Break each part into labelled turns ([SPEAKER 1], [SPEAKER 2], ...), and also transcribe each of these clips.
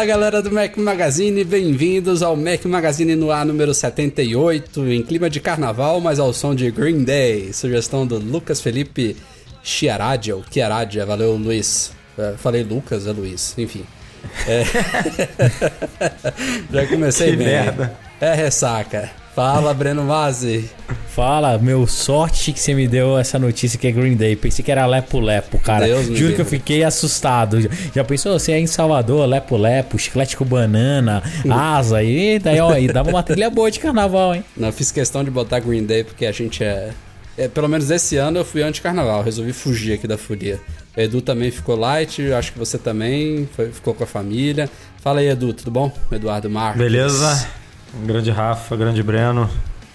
[SPEAKER 1] Fala galera do Mac Magazine, bem-vindos ao Mac Magazine no ar número 78, em clima de carnaval, mas ao som de Green Day. Sugestão do Lucas Felipe Chiaradia, ou Chiaradia, valeu Luiz. É, falei Lucas, é Luiz, enfim. É... Já comecei
[SPEAKER 2] que
[SPEAKER 1] bem.
[SPEAKER 2] merda.
[SPEAKER 1] É ressaca. Fala, Breno Mazzi.
[SPEAKER 3] Fala, meu, sorte que você me deu essa notícia que é Green Day. Pensei que era Lepo Lepo, cara.
[SPEAKER 1] Deus
[SPEAKER 3] Juro que eu fiquei assustado. Já pensou, você é em Salvador, Lepo Lepo, chiclete com banana, asa, e daí, ó, aí dava uma trilha boa de carnaval, hein?
[SPEAKER 1] Não, fiz questão de botar Green Day porque a gente é. é, pelo menos esse ano eu fui anti-carnaval, resolvi fugir aqui da folia. O Edu também ficou light, eu acho que você também foi- ficou com a família. Fala aí, Edu, tudo bom? Eduardo Marques.
[SPEAKER 2] Beleza? Grande Rafa, grande Breno.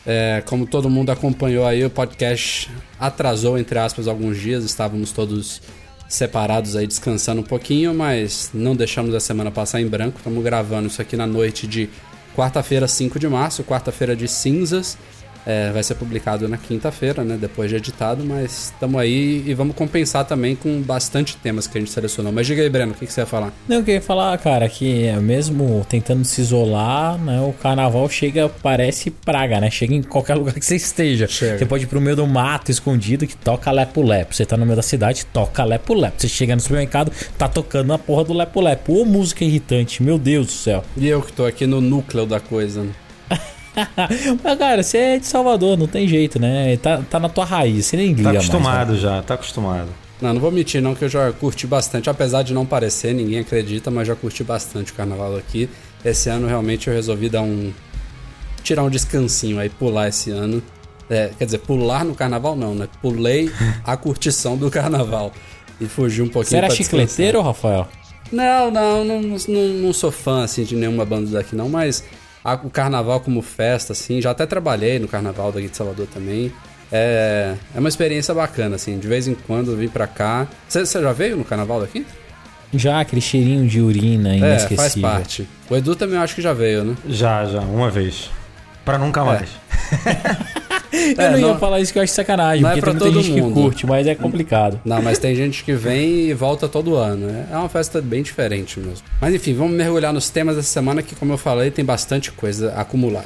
[SPEAKER 1] É, como todo mundo acompanhou aí, o podcast atrasou, entre aspas, alguns dias. Estávamos todos separados aí, descansando um pouquinho, mas não deixamos a semana passar em branco. Estamos gravando isso aqui na noite de quarta-feira, 5 de março, quarta-feira de cinzas. É, vai ser publicado na quinta-feira, né? Depois de editado, mas estamos aí e vamos compensar também com bastante temas que a gente selecionou. Mas diga aí, Breno, o que, que você ia falar?
[SPEAKER 3] Não, eu queria falar, cara, que é mesmo tentando se isolar, né, o carnaval chega, parece praga, né? Chega em qualquer lugar que você esteja.
[SPEAKER 1] Chega.
[SPEAKER 3] Você pode ir pro meio do mato escondido que toca Lepo Lepo. Você tá no meio da cidade, toca Lepo Lepo. Você chega no supermercado, tá tocando a porra do Lepo Lepo. Ô, música irritante, meu Deus do céu.
[SPEAKER 1] E eu que tô aqui no núcleo da coisa, né?
[SPEAKER 3] Mas, cara, você é de Salvador, não tem jeito, né? Tá, tá na tua raiz, você nem liga
[SPEAKER 2] Tá
[SPEAKER 3] mais, né?
[SPEAKER 2] acostumado já, tá acostumado.
[SPEAKER 1] Não, não vou mentir não que eu já curti bastante, apesar de não parecer, ninguém acredita, mas já curti bastante o carnaval aqui. Esse ano realmente eu resolvi dar um tirar um descansinho aí, pular esse ano. É, quer dizer, pular no carnaval não, né? Pulei a curtição do carnaval e fugi um pouquinho
[SPEAKER 3] Você era chicleteiro, Rafael?
[SPEAKER 1] Não, não, não, não, não sou fã assim de nenhuma banda daqui não, mas a- o carnaval como festa assim, já até trabalhei no carnaval daqui de Salvador também. É, é uma experiência bacana assim, de vez em quando eu vim pra cá. Você já veio no carnaval daqui?
[SPEAKER 3] Já, aquele cheirinho de urina
[SPEAKER 1] É,
[SPEAKER 3] inesquecível.
[SPEAKER 1] faz parte. O Edu também eu acho que já veio, né?
[SPEAKER 2] Já, já, uma vez. Pra nunca mais.
[SPEAKER 3] Eu
[SPEAKER 1] É,
[SPEAKER 3] não ia
[SPEAKER 1] não-
[SPEAKER 3] falar isso que eu acho sacanagem,
[SPEAKER 1] não é
[SPEAKER 3] porque
[SPEAKER 1] pra
[SPEAKER 3] tem
[SPEAKER 1] todo
[SPEAKER 3] gente
[SPEAKER 1] mundo.
[SPEAKER 3] que curte, mas é complicado.
[SPEAKER 1] Não, mas tem gente que vem e volta todo ano. né? É uma festa bem diferente mesmo. Mas enfim, vamos mergulhar nos temas dessa semana que, como eu falei, tem bastante coisa acumulada.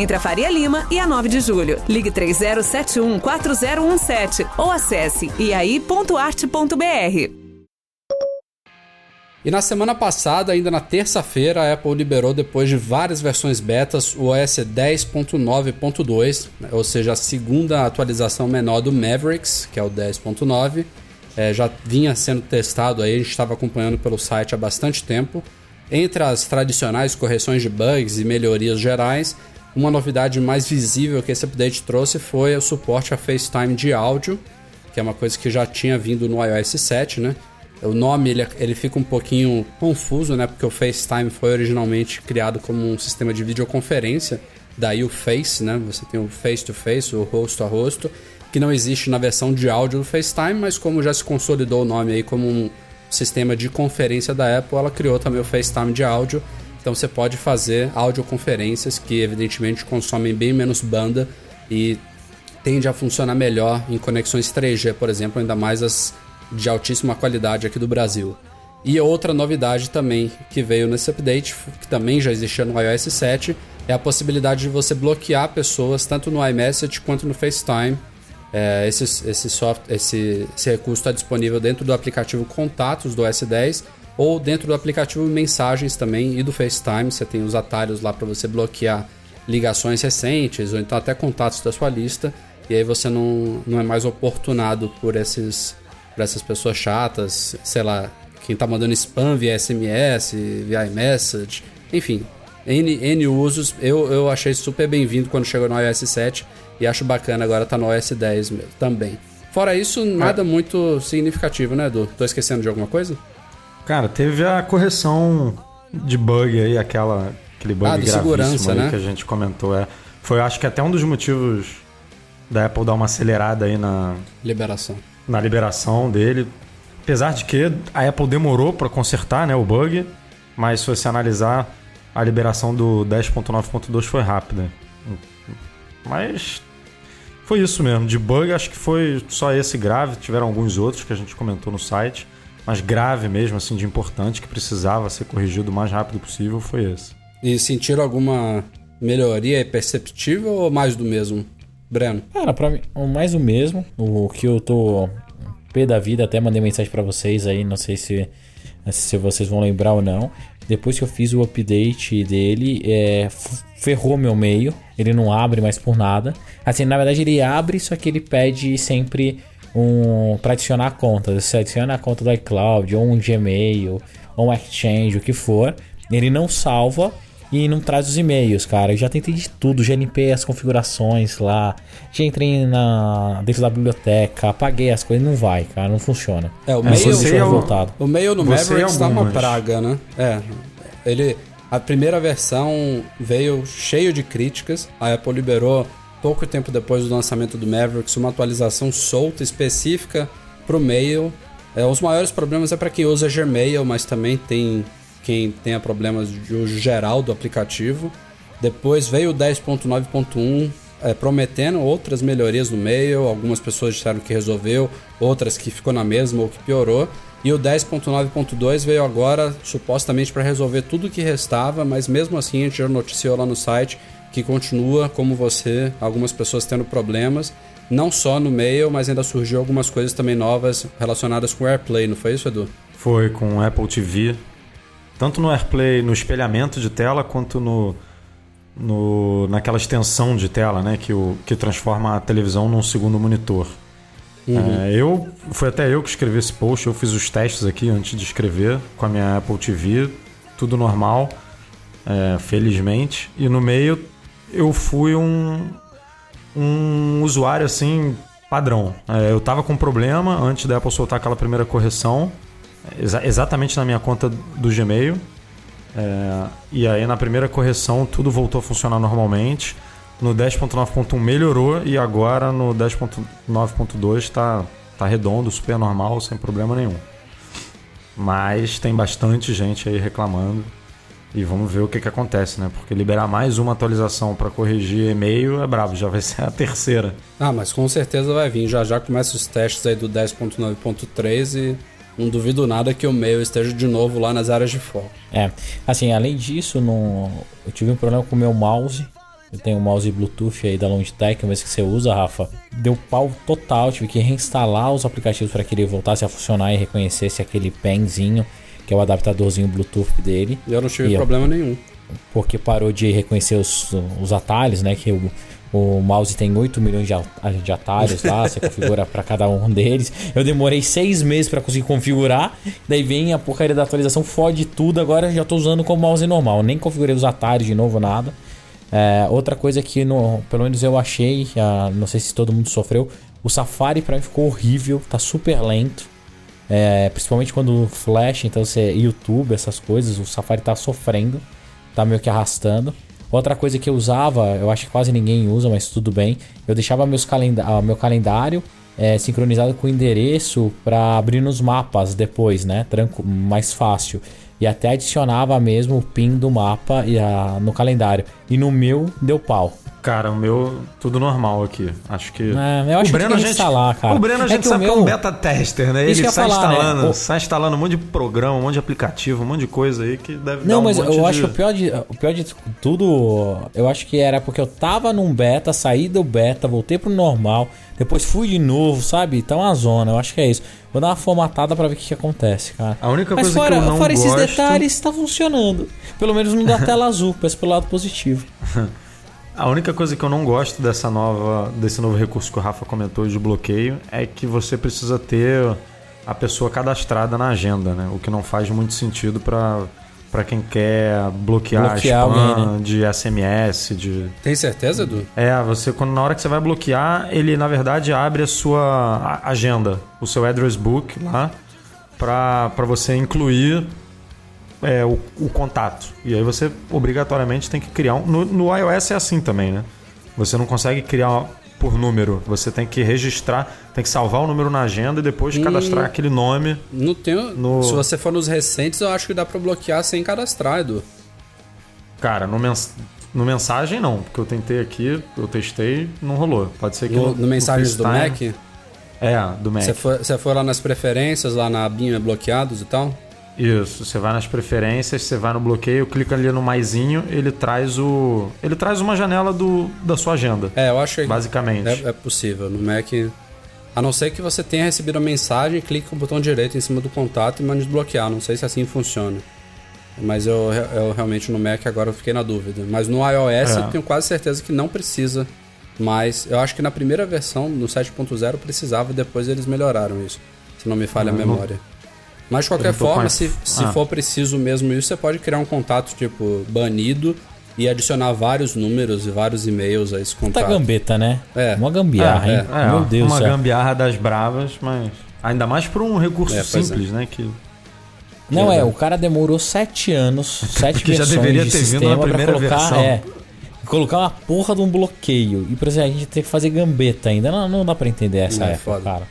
[SPEAKER 4] entre a Faria Lima e a 9 de Julho. Ligue 3071-4017 ou acesse iai.arte.br.
[SPEAKER 1] E na semana passada, ainda na terça-feira, a Apple liberou, depois de várias versões betas, o OS 10.9.2, né, ou seja, a segunda atualização menor do Mavericks, que é o 10.9. É, já vinha sendo testado aí, a gente estava acompanhando pelo site há bastante tempo. Entre as tradicionais correções de bugs e melhorias gerais, uma novidade mais visível que esse update trouxe foi o suporte a FaceTime de áudio, que é uma coisa que já tinha vindo no iOS 7, né? O nome ele, ele fica um pouquinho confuso, né? Porque o FaceTime foi originalmente criado como um sistema de videoconferência, daí o Face, né? Você tem o face to face, o rosto a rosto, que não existe na versão de áudio do FaceTime, mas como já se consolidou o nome aí como um sistema de conferência da Apple, ela criou também o FaceTime de áudio. Então você pode fazer audioconferências que evidentemente consomem bem menos banda e tende a funcionar melhor em conexões 3G, por exemplo, ainda mais as de altíssima qualidade aqui do Brasil. E outra novidade também que veio nesse update, que também já existia no iOS 7, é a possibilidade de você bloquear pessoas tanto no iMessage quanto no FaceTime. É, esse, esse, soft, esse, esse recurso está disponível dentro do aplicativo Contatos do S10 ou dentro do aplicativo Mensagens também e do FaceTime. Você tem os atalhos lá para você bloquear ligações recentes ou então até contatos da sua lista. E aí você não, não é mais oportunado por, esses, por essas pessoas chatas, sei lá, quem tá mandando spam via SMS, via iMessage, enfim, N, N usos. Eu, eu achei super bem-vindo quando chegou no iOS 7 e acho bacana agora tá no iOS 10 mesmo, também. Fora isso, nada é. muito significativo, né, Edu? Tô esquecendo de alguma coisa?
[SPEAKER 2] Cara, teve a correção de bug aí, aquela, aquele bug ah, de segurança, né? que a gente comentou. É. Foi, acho que até um dos motivos da Apple dar uma acelerada aí na
[SPEAKER 1] liberação.
[SPEAKER 2] Na liberação dele. Apesar de que a Apple demorou para consertar né, o bug, mas se você analisar, a liberação do 10.9.2 foi rápida. Mas foi isso mesmo. De bug, acho que foi só esse grave. Tiveram alguns outros que a gente comentou no site. Mas grave mesmo, assim, de importante, que precisava ser corrigido o mais rápido possível, foi esse.
[SPEAKER 1] E sentiram alguma melhoria perceptível ou mais do mesmo, Breno?
[SPEAKER 3] Cara, pra mim, mais do mesmo. O que eu tô pé da vida, até mandei mensagem para vocês aí, não sei se, se vocês vão lembrar ou não. Depois que eu fiz o update dele, é, ferrou meu meio. Ele não abre mais por nada. Assim, na verdade ele abre, só que ele pede sempre um para adicionar a conta. Você adiciona a conta do iCloud, ou um Gmail, ou um Exchange, o que for. Ele não salva e não traz os e-mails, cara. Eu já tentei de tudo, já limpei as configurações lá, já entrei na dentro da biblioteca, apaguei as coisas, não vai, cara, não funciona.
[SPEAKER 1] É, o mail é voltado. O mail no Mavericks tá uma praga, né? É. Ele a primeira versão veio cheio de críticas. A Apple liberou pouco tempo depois do lançamento do Mavericks uma atualização solta específica para o mail. É, os maiores problemas é para quem usa Gmail, mas também tem quem tenha problemas de uso geral do aplicativo. Depois veio o 10.9.1 é, prometendo outras melhorias no meio. Algumas pessoas disseram que resolveu, outras que ficou na mesma ou que piorou. E o 10.9.2 veio agora supostamente para resolver tudo o que restava, mas mesmo assim a gente já noticiou lá no site que continua como você, algumas pessoas tendo problemas, não só no mail, mas ainda surgiu algumas coisas também novas relacionadas com o AirPlay, não foi isso, Edu?
[SPEAKER 2] Foi com o Apple TV, tanto no AirPlay, no espelhamento de tela, quanto no, no, naquela extensão de tela, né? Que, o, que transforma a televisão num segundo monitor. Uhum. É, eu Foi até eu que escrevi esse post, eu fiz os testes aqui antes de escrever com a minha Apple TV, tudo normal, é, felizmente. E no meio eu fui um, um usuário assim padrão. É, eu tava com problema antes da Apple soltar aquela primeira correção exa exatamente na minha conta do Gmail. É, e aí na primeira correção tudo voltou a funcionar normalmente. No 10.9.1 melhorou e agora no 10.9.2 está tá redondo, super normal, sem problema nenhum. Mas tem bastante gente aí reclamando. E vamos ver o que, que acontece, né? Porque liberar mais uma atualização para corrigir e-mail é brabo, já vai ser a terceira.
[SPEAKER 1] Ah, mas com certeza vai vir. Já já começa os testes aí do 10.9.3 e não duvido nada que o meu esteja de novo lá nas áreas de foco.
[SPEAKER 3] É, assim, além disso, no... eu tive um problema com o meu mouse. Eu tenho um mouse Bluetooth aí da Logitech, mas que você usa, Rafa. Deu pau total, tive que reinstalar os aplicativos para que ele voltasse a funcionar e reconhecesse aquele penzinho, que é o adaptadorzinho Bluetooth dele.
[SPEAKER 1] E eu não tive e problema eu... nenhum.
[SPEAKER 3] Porque parou de reconhecer os, os atalhos, né? Que eu o mouse tem 8 milhões de atalhos lá, você configura para cada um deles. Eu demorei 6 meses para conseguir configurar, daí vem a porcaria da atualização, fode tudo. Agora já estou usando como mouse normal, nem configurei os atalhos de novo, nada. É, outra coisa que no, pelo menos eu achei, não sei se todo mundo sofreu, o Safari para mim ficou horrível, tá super lento. É, principalmente quando flash, então você YouTube, essas coisas, o Safari tá sofrendo, tá meio que arrastando. Outra coisa que eu usava, eu acho que quase ninguém usa, mas tudo bem. Eu deixava meus calenda ah, meu calendário é, sincronizado com o endereço para abrir nos mapas depois, né? Tranco, mais fácil. E até adicionava mesmo o pin do mapa e a, no calendário. E no meu deu pau.
[SPEAKER 2] Cara, o meu, tudo normal aqui. Acho que.
[SPEAKER 3] É, eu acho
[SPEAKER 2] o Breno,
[SPEAKER 3] que tem que
[SPEAKER 2] gente,
[SPEAKER 3] instalar, cara.
[SPEAKER 2] O Breno a
[SPEAKER 3] É
[SPEAKER 2] gente
[SPEAKER 3] o
[SPEAKER 2] sabe que é
[SPEAKER 3] meu-
[SPEAKER 2] um beta tester, né?
[SPEAKER 3] Isso
[SPEAKER 2] Ele sai
[SPEAKER 3] falar, né?
[SPEAKER 2] instalando,
[SPEAKER 3] O-
[SPEAKER 2] sai instalando um monte de programa, um monte de aplicativo, um monte de coisa aí que deve dar
[SPEAKER 3] Não,
[SPEAKER 2] um
[SPEAKER 3] mas
[SPEAKER 2] monte
[SPEAKER 3] eu
[SPEAKER 2] de...
[SPEAKER 3] acho que o pior, de, o pior de tudo, eu acho que era porque eu tava num beta, saí do beta, voltei pro normal, depois fui de novo, sabe? Então a zona, eu acho que é isso. Vou dar uma formatada pra ver o que, que acontece, cara.
[SPEAKER 2] A única
[SPEAKER 3] Mas
[SPEAKER 2] coisa
[SPEAKER 3] fora,
[SPEAKER 2] que eu não
[SPEAKER 3] fora esses
[SPEAKER 2] gosto-
[SPEAKER 3] detalhes, tá funcionando. Pelo menos não dá tela azul, pensa pelo lado positivo.
[SPEAKER 2] A única coisa que eu não gosto dessa nova, desse novo recurso que o Rafa comentou de bloqueio é que você precisa ter a pessoa cadastrada na agenda, né? O que não faz muito sentido para para quem quer bloquear,
[SPEAKER 3] Bloquear
[SPEAKER 2] spam
[SPEAKER 3] alguém, né?
[SPEAKER 2] de SMS, de
[SPEAKER 1] Tem certeza, Edu?
[SPEAKER 2] é, você quando na hora que você vai bloquear, ele na verdade abre a sua agenda, o seu address book lá para você incluir é, o, o contato. E aí você obrigatoriamente tem que criar um. No, no iOS é assim também, né? Você não consegue criar por número. Você tem que registrar, tem que salvar o número na agenda e depois cadastrar aquele nome.
[SPEAKER 1] Não.
[SPEAKER 2] No-
[SPEAKER 1] Se você for nos recentes, eu acho que dá pra bloquear sem cadastrar, Edu.
[SPEAKER 2] Cara, no, mens no mensagem não, porque eu tentei aqui, eu testei, não rolou. Pode ser que
[SPEAKER 1] No, no mensagens do Mac,
[SPEAKER 2] É, do Mac.
[SPEAKER 1] você for, você for lá nas preferências, lá na abinha bloqueados e tal.
[SPEAKER 2] Isso, você vai nas preferências, você vai no bloqueio, clica ali no maisinho, ele traz o. Ele traz uma janela do, da sua agenda.
[SPEAKER 1] É, eu acho que
[SPEAKER 2] Basicamente.
[SPEAKER 1] é, é possível. No Mac. A não ser que você tenha recebido a mensagem, clique com o botão direito em cima do contato e mande desbloquear. Não sei se assim funciona. Mas eu, eu realmente no Mac agora eu fiquei na dúvida. Mas no iOS
[SPEAKER 2] É.
[SPEAKER 1] eu tenho quase certeza que não precisa. Mas eu acho que na primeira versão, no 7.0, precisava e depois eles melhoraram isso. Se não me falha a
[SPEAKER 2] Não, não-
[SPEAKER 1] memória. Mas de qualquer
[SPEAKER 2] não
[SPEAKER 1] forma, se, se
[SPEAKER 2] Ah.
[SPEAKER 1] for preciso mesmo isso, você pode criar um contato tipo banido e adicionar vários números e vários e-mails a esse
[SPEAKER 3] Tá
[SPEAKER 1] contato.
[SPEAKER 3] gambeta, né?
[SPEAKER 1] É.
[SPEAKER 3] Uma gambiarra,
[SPEAKER 1] É,
[SPEAKER 3] hein?
[SPEAKER 2] É,
[SPEAKER 3] Meu Deus do
[SPEAKER 2] uma
[SPEAKER 3] céu.
[SPEAKER 2] gambiarra das bravas, mas. Ainda mais por um recurso
[SPEAKER 1] É, pois
[SPEAKER 2] simples, né? Que
[SPEAKER 3] Não, é, o cara demorou sete anos, sete
[SPEAKER 2] Porque já
[SPEAKER 3] versões
[SPEAKER 2] deveria
[SPEAKER 3] de
[SPEAKER 2] ter vindo
[SPEAKER 3] sistema
[SPEAKER 2] na
[SPEAKER 3] pra
[SPEAKER 2] primeira
[SPEAKER 3] colocar,
[SPEAKER 2] versão.
[SPEAKER 3] É, colocar uma porra de um bloqueio. E, por exemplo, a gente tem que fazer gambeta ainda. Não, não dá pra entender essa
[SPEAKER 1] É,
[SPEAKER 3] época, cara.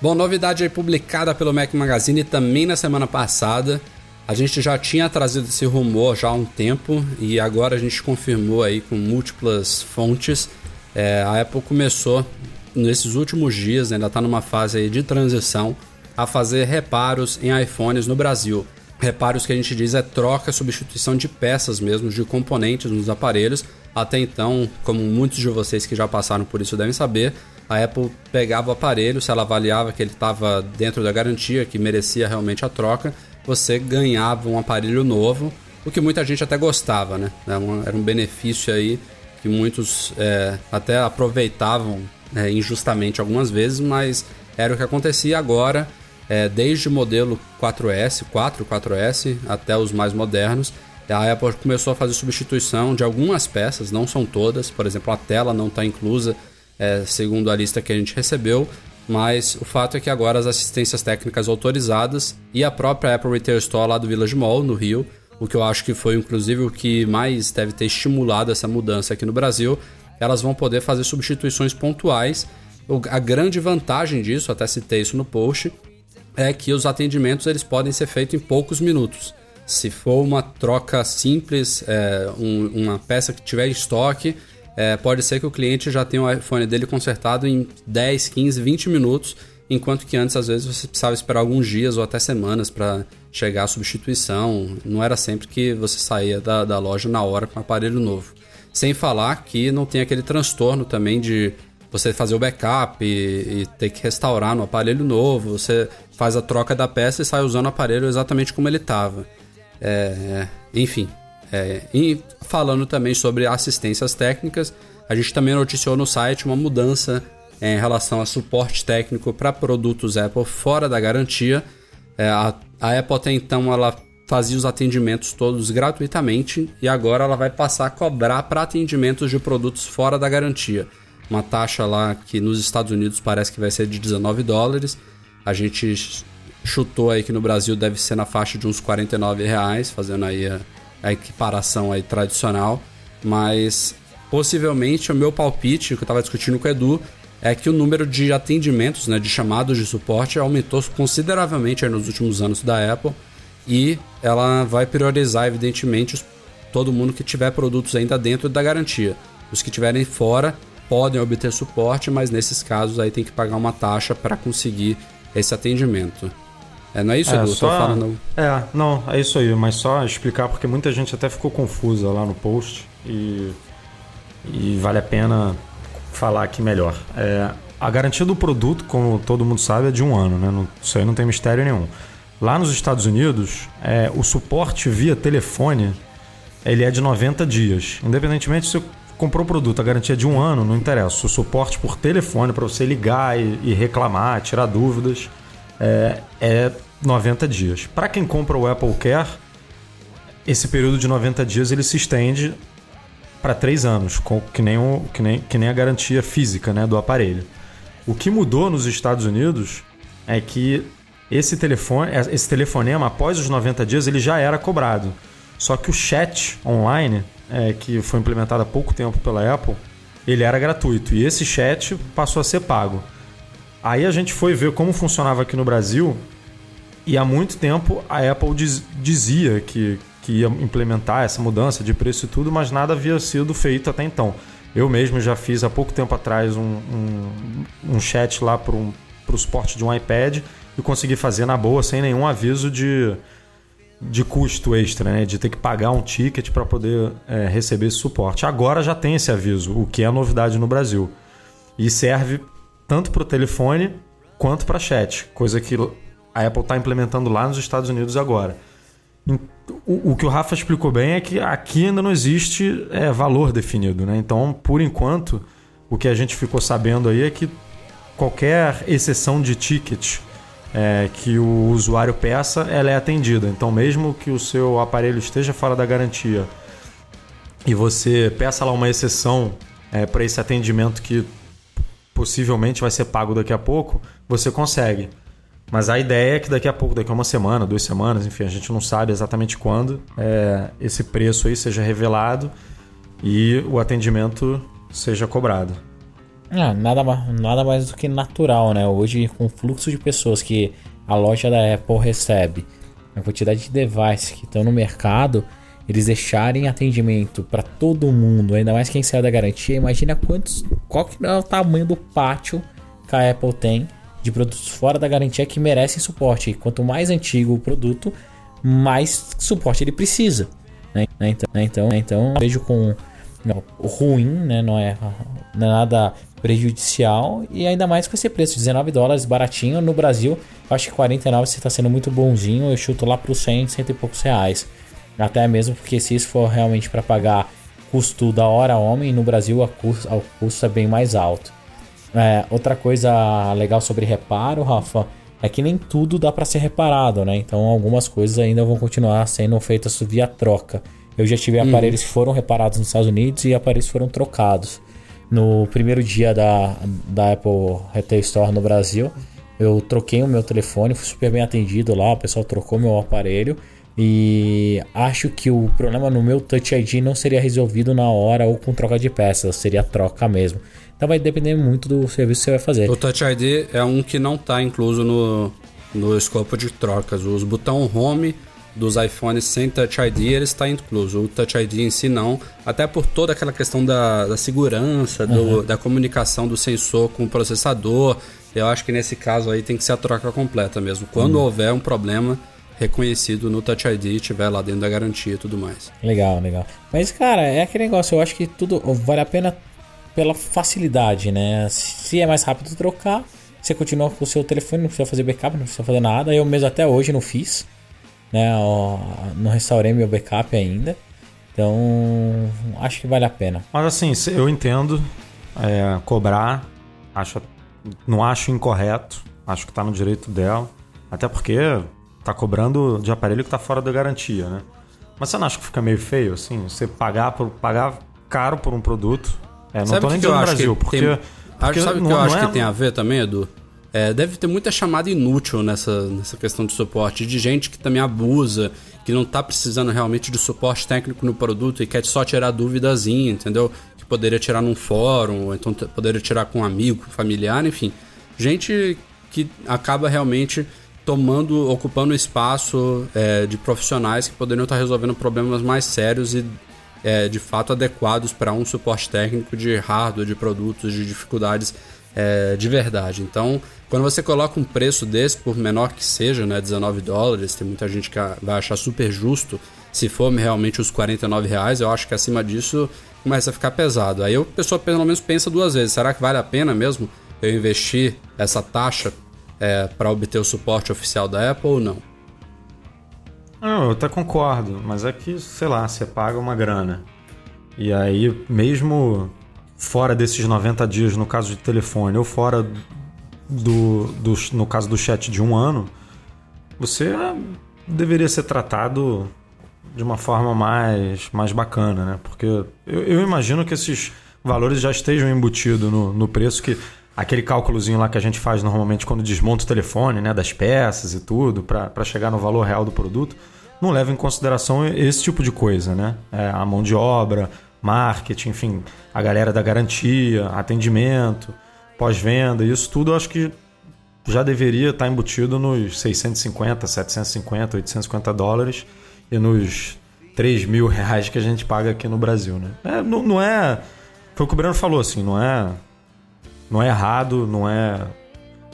[SPEAKER 1] Bom, novidade aí publicada pelo Mac Magazine também na semana passada. A gente já tinha trazido esse rumor já há um tempo e agora a gente confirmou aí com múltiplas fontes. É, a Apple começou nesses últimos dias, ainda está numa fase aí de transição, a fazer reparos em iPhones no Brasil. Reparos que a gente diz é troca, substituição de peças mesmo, de componentes nos aparelhos. Até então, como muitos de vocês que já passaram por isso devem saber, a Apple pegava o aparelho, se ela avaliava que ele estava dentro da garantia, que merecia realmente a troca, você ganhava um aparelho novo, o que muita gente até gostava, né? Era um, era um benefício aí que muitos é, até aproveitavam é, injustamente algumas vezes, mas era o que acontecia agora, é, desde o modelo 4S, 4, 4S, até os mais modernos, a Apple começou a fazer substituição de algumas peças, não são todas, por exemplo, a tela não está inclusa, é, segundo a lista que a gente recebeu, mas o fato é que agora as assistências técnicas autorizadas e a própria Apple Retail Store lá do Village Mall, no Rio, o que eu acho que foi inclusive o que mais deve ter estimulado essa mudança aqui no Brasil, elas vão poder fazer substituições pontuais. A grande vantagem disso, até citei isso no post, é que os atendimentos eles podem ser feitos em poucos minutos. Se for uma troca simples, é, um- uma peça que tiver em estoque, é, pode ser que o cliente já tenha o iPhone dele consertado em 10, 15, 20 minutos, enquanto que antes às vezes você precisava esperar alguns dias ou até semanas para chegar a substituição. Não era sempre que você saía da, da loja na hora com um aparelho novo. Sem falar que não tem aquele transtorno também de você fazer o backup e, e ter que restaurar no aparelho novo. Você faz a troca da peça e sai usando o aparelho exatamente como ele estava. É, enfim, é, e falando também sobre assistências técnicas, a gente também noticiou no site uma mudança em relação a suporte técnico para produtos Apple fora da garantia. É, a, a Apple até então ela fazia os atendimentos todos gratuitamente e agora ela vai passar a cobrar para atendimentos de produtos fora da garantia. Uma taxa lá que nos Estados Unidos parece que vai ser de 19 dólares. A gente chutou aí que no Brasil deve ser na faixa de uns 49 reais, fazendo aí a, a equiparação aí tradicional. Mas possivelmente o meu palpite, que eu estava discutindo com o Edu, é que o número de atendimentos, né, de chamados de suporte aumentou consideravelmente nos últimos anos da Apple e ela vai priorizar, evidentemente, todo mundo que tiver produtos ainda dentro da garantia. Os que tiverem fora podem obter suporte, mas nesses casos aí tem que pagar uma taxa para conseguir esse atendimento. É, não é isso,
[SPEAKER 2] É,
[SPEAKER 1] Edu?
[SPEAKER 2] só-
[SPEAKER 1] falando.
[SPEAKER 2] É, não, é isso aí, mas só explicar porque muita gente até ficou confusa lá no post e, e vale a pena falar aqui melhor. É, a garantia do produto, como todo mundo sabe, é de um ano, né? Não- isso aí não tem mistério nenhum. Lá nos Estados Unidos, é, o suporte via telefone ele é de 90 dias. Independentemente se você comprou o produto, a garantia é de um ano, não interessa. O suporte por telefone para você ligar e, e reclamar, tirar dúvidas, é, é 90 dias. Para quem compra o Apple Care, esse período de 90 dias ele se estende para 3 anos, que, nem o, que, nem, que nem a garantia física né, do aparelho. O que mudou nos Estados Unidos é que esse, telefone, esse telefonema, após os 90 dias, ele já era cobrado. Só que o chat online, é, que foi implementado há pouco tempo pela Apple, ele era gratuito. E esse chat passou a ser pago. Aí a gente foi ver como funcionava aqui no Brasil e há muito tempo a Apple diz- dizia que, que ia implementar essa mudança de preço e tudo, mas nada havia sido feito até então. Eu mesmo já fiz há pouco tempo atrás um, um, um chat lá para o suporte de um iPad e consegui fazer na boa, sem nenhum aviso de, de custo extra, né? de ter que pagar um ticket para poder é, receber esse suporte. Agora já tem esse aviso, o que é novidade no Brasil. E serve tanto para o telefone quanto para chat, coisa que a Apple está implementando lá nos Estados Unidos agora. O, o que o Rafa explicou bem é que aqui ainda não existe é, valor definido, né? Então, por enquanto, o que a gente ficou sabendo aí é que qualquer exceção de ticket é, que o usuário peça, ela é atendida. Então, mesmo que o seu aparelho esteja fora da garantia e você peça lá uma exceção é, para esse atendimento que possivelmente vai ser pago daqui a pouco, você consegue. Mas a ideia é que daqui a pouco, daqui a uma semana, duas semanas, enfim, a gente não sabe exatamente quando, é, esse preço aí seja revelado e o atendimento seja cobrado.
[SPEAKER 3] Ah, nada, nada mais do que natural, né? Hoje, com o fluxo de pessoas que a loja da Apple recebe, a quantidade de devices que estão no mercado, eles deixarem atendimento para todo mundo, ainda mais quem saiu da garantia, imagina quantos, qual que é o tamanho do pátio que a Apple tem de produtos fora da garantia que merecem suporte. E quanto mais antigo o produto, mais suporte ele precisa. né? Né? Então, né? então, né? então vejo com não, ruim, né? Não é, não é nada prejudicial e ainda mais com esse preço, 19 dólares baratinho no Brasil. Acho que 49 você está sendo muito bonzinho. Eu chuto lá para os 100, cento e poucos reais. Até mesmo porque se isso for realmente para pagar custo da hora homem, no Brasil a custo, o custo é bem mais alto. É, outra coisa legal sobre reparo, Rafa, é que nem tudo dá para ser reparado, né? Então algumas coisas ainda vão continuar sendo feitas via troca. Eu já tive aparelhos que foram reparados nos Estados Unidos e aparelhos foram trocados. No primeiro dia da, da Apple Retail Store no Brasil, eu troquei o meu telefone, fui super bem atendido lá, o pessoal trocou meu aparelho e acho que o problema no meu Touch ID não seria resolvido na hora ou com troca de peças, seria troca mesmo. Então vai depender muito do serviço que você vai fazer.
[SPEAKER 1] O Touch ID é um que não está incluso no, no escopo de trocas. Os botão Home dos iPhones sem Touch ID ele está incluso. O Touch ID em si não, até por toda aquela questão da, da segurança, do- da comunicação do sensor com o processador. Eu acho que nesse caso aí tem que ser a troca completa mesmo. Quando houver um problema reconhecido no Touch ID e estiver lá dentro da garantia e tudo mais.
[SPEAKER 3] Legal, legal. Mas, cara, é aquele negócio, eu acho que tudo vale a pena pela facilidade, né? Se é mais rápido trocar, você continua com o seu telefone, não precisa fazer backup, não precisa fazer nada. Eu mesmo até hoje não fiz, né? Ó, Não restaurei meu backup ainda. Então, acho que vale a pena.
[SPEAKER 2] Mas assim, eu entendo é, cobrar, acho, não acho incorreto, acho que tá no direito dela, até porque tá cobrando de aparelho que tá fora da garantia, né? Mas você não acha que fica meio feio, assim, você pagar, por, pagar caro por um produto? É, não
[SPEAKER 1] Sabe
[SPEAKER 2] tô
[SPEAKER 1] o
[SPEAKER 2] nem dizendo
[SPEAKER 1] acho
[SPEAKER 2] Brasil,
[SPEAKER 1] que
[SPEAKER 2] porque,
[SPEAKER 1] tem-
[SPEAKER 2] porque
[SPEAKER 1] Acho, sabe o que eu acho
[SPEAKER 2] não é-
[SPEAKER 1] que tem a ver também, Edu? É, deve ter muita chamada inútil nessa, nessa questão de suporte, de gente que também abusa, que não tá precisando realmente de suporte técnico no produto e quer só tirar duvidazinha, entendeu? Que poderia tirar num fórum, ou então poderia tirar com um amigo, familiar, enfim. Gente que acaba realmente tomando, ocupando espaço é, de profissionais que poderiam estar resolvendo problemas mais sérios e é, de fato adequados para um suporte técnico de hardware, de produtos, de dificuldades é, de verdade. Então, quando você coloca um preço desse, por menor que seja, né, 19 dólares, tem muita gente que vai achar super justo se for realmente os 49 reais, eu acho que acima disso começa a ficar pesado. Aí a pessoa pelo menos pensa duas vezes: será que vale a pena mesmo eu investir essa taxa é, para obter o suporte oficial da Apple ou não?
[SPEAKER 2] Não, eu até concordo, mas é que, sei lá, você paga uma grana. E aí, mesmo fora desses 90 dias, no caso de telefone, ou fora do, do no caso do chat de um ano, você deveria ser tratado de uma forma mais, mais bacana, né? Porque eu, eu imagino que esses valores já estejam embutidos no, no preço que aquele cálculozinho lá que a gente faz normalmente quando desmonta o telefone, né, das peças e tudo, para chegar no valor real do produto, não leva em consideração esse tipo de coisa, né? É, a mão de obra, marketing, enfim, a galera da garantia, atendimento, pós-venda, isso tudo eu acho que já deveria estar embutido nos 650, 750, 850 dólares e nos 3 mil reais que a gente paga aqui no Brasil, né? É, não, não é... Foi o que o Breno falou, assim, não é não é errado, não é.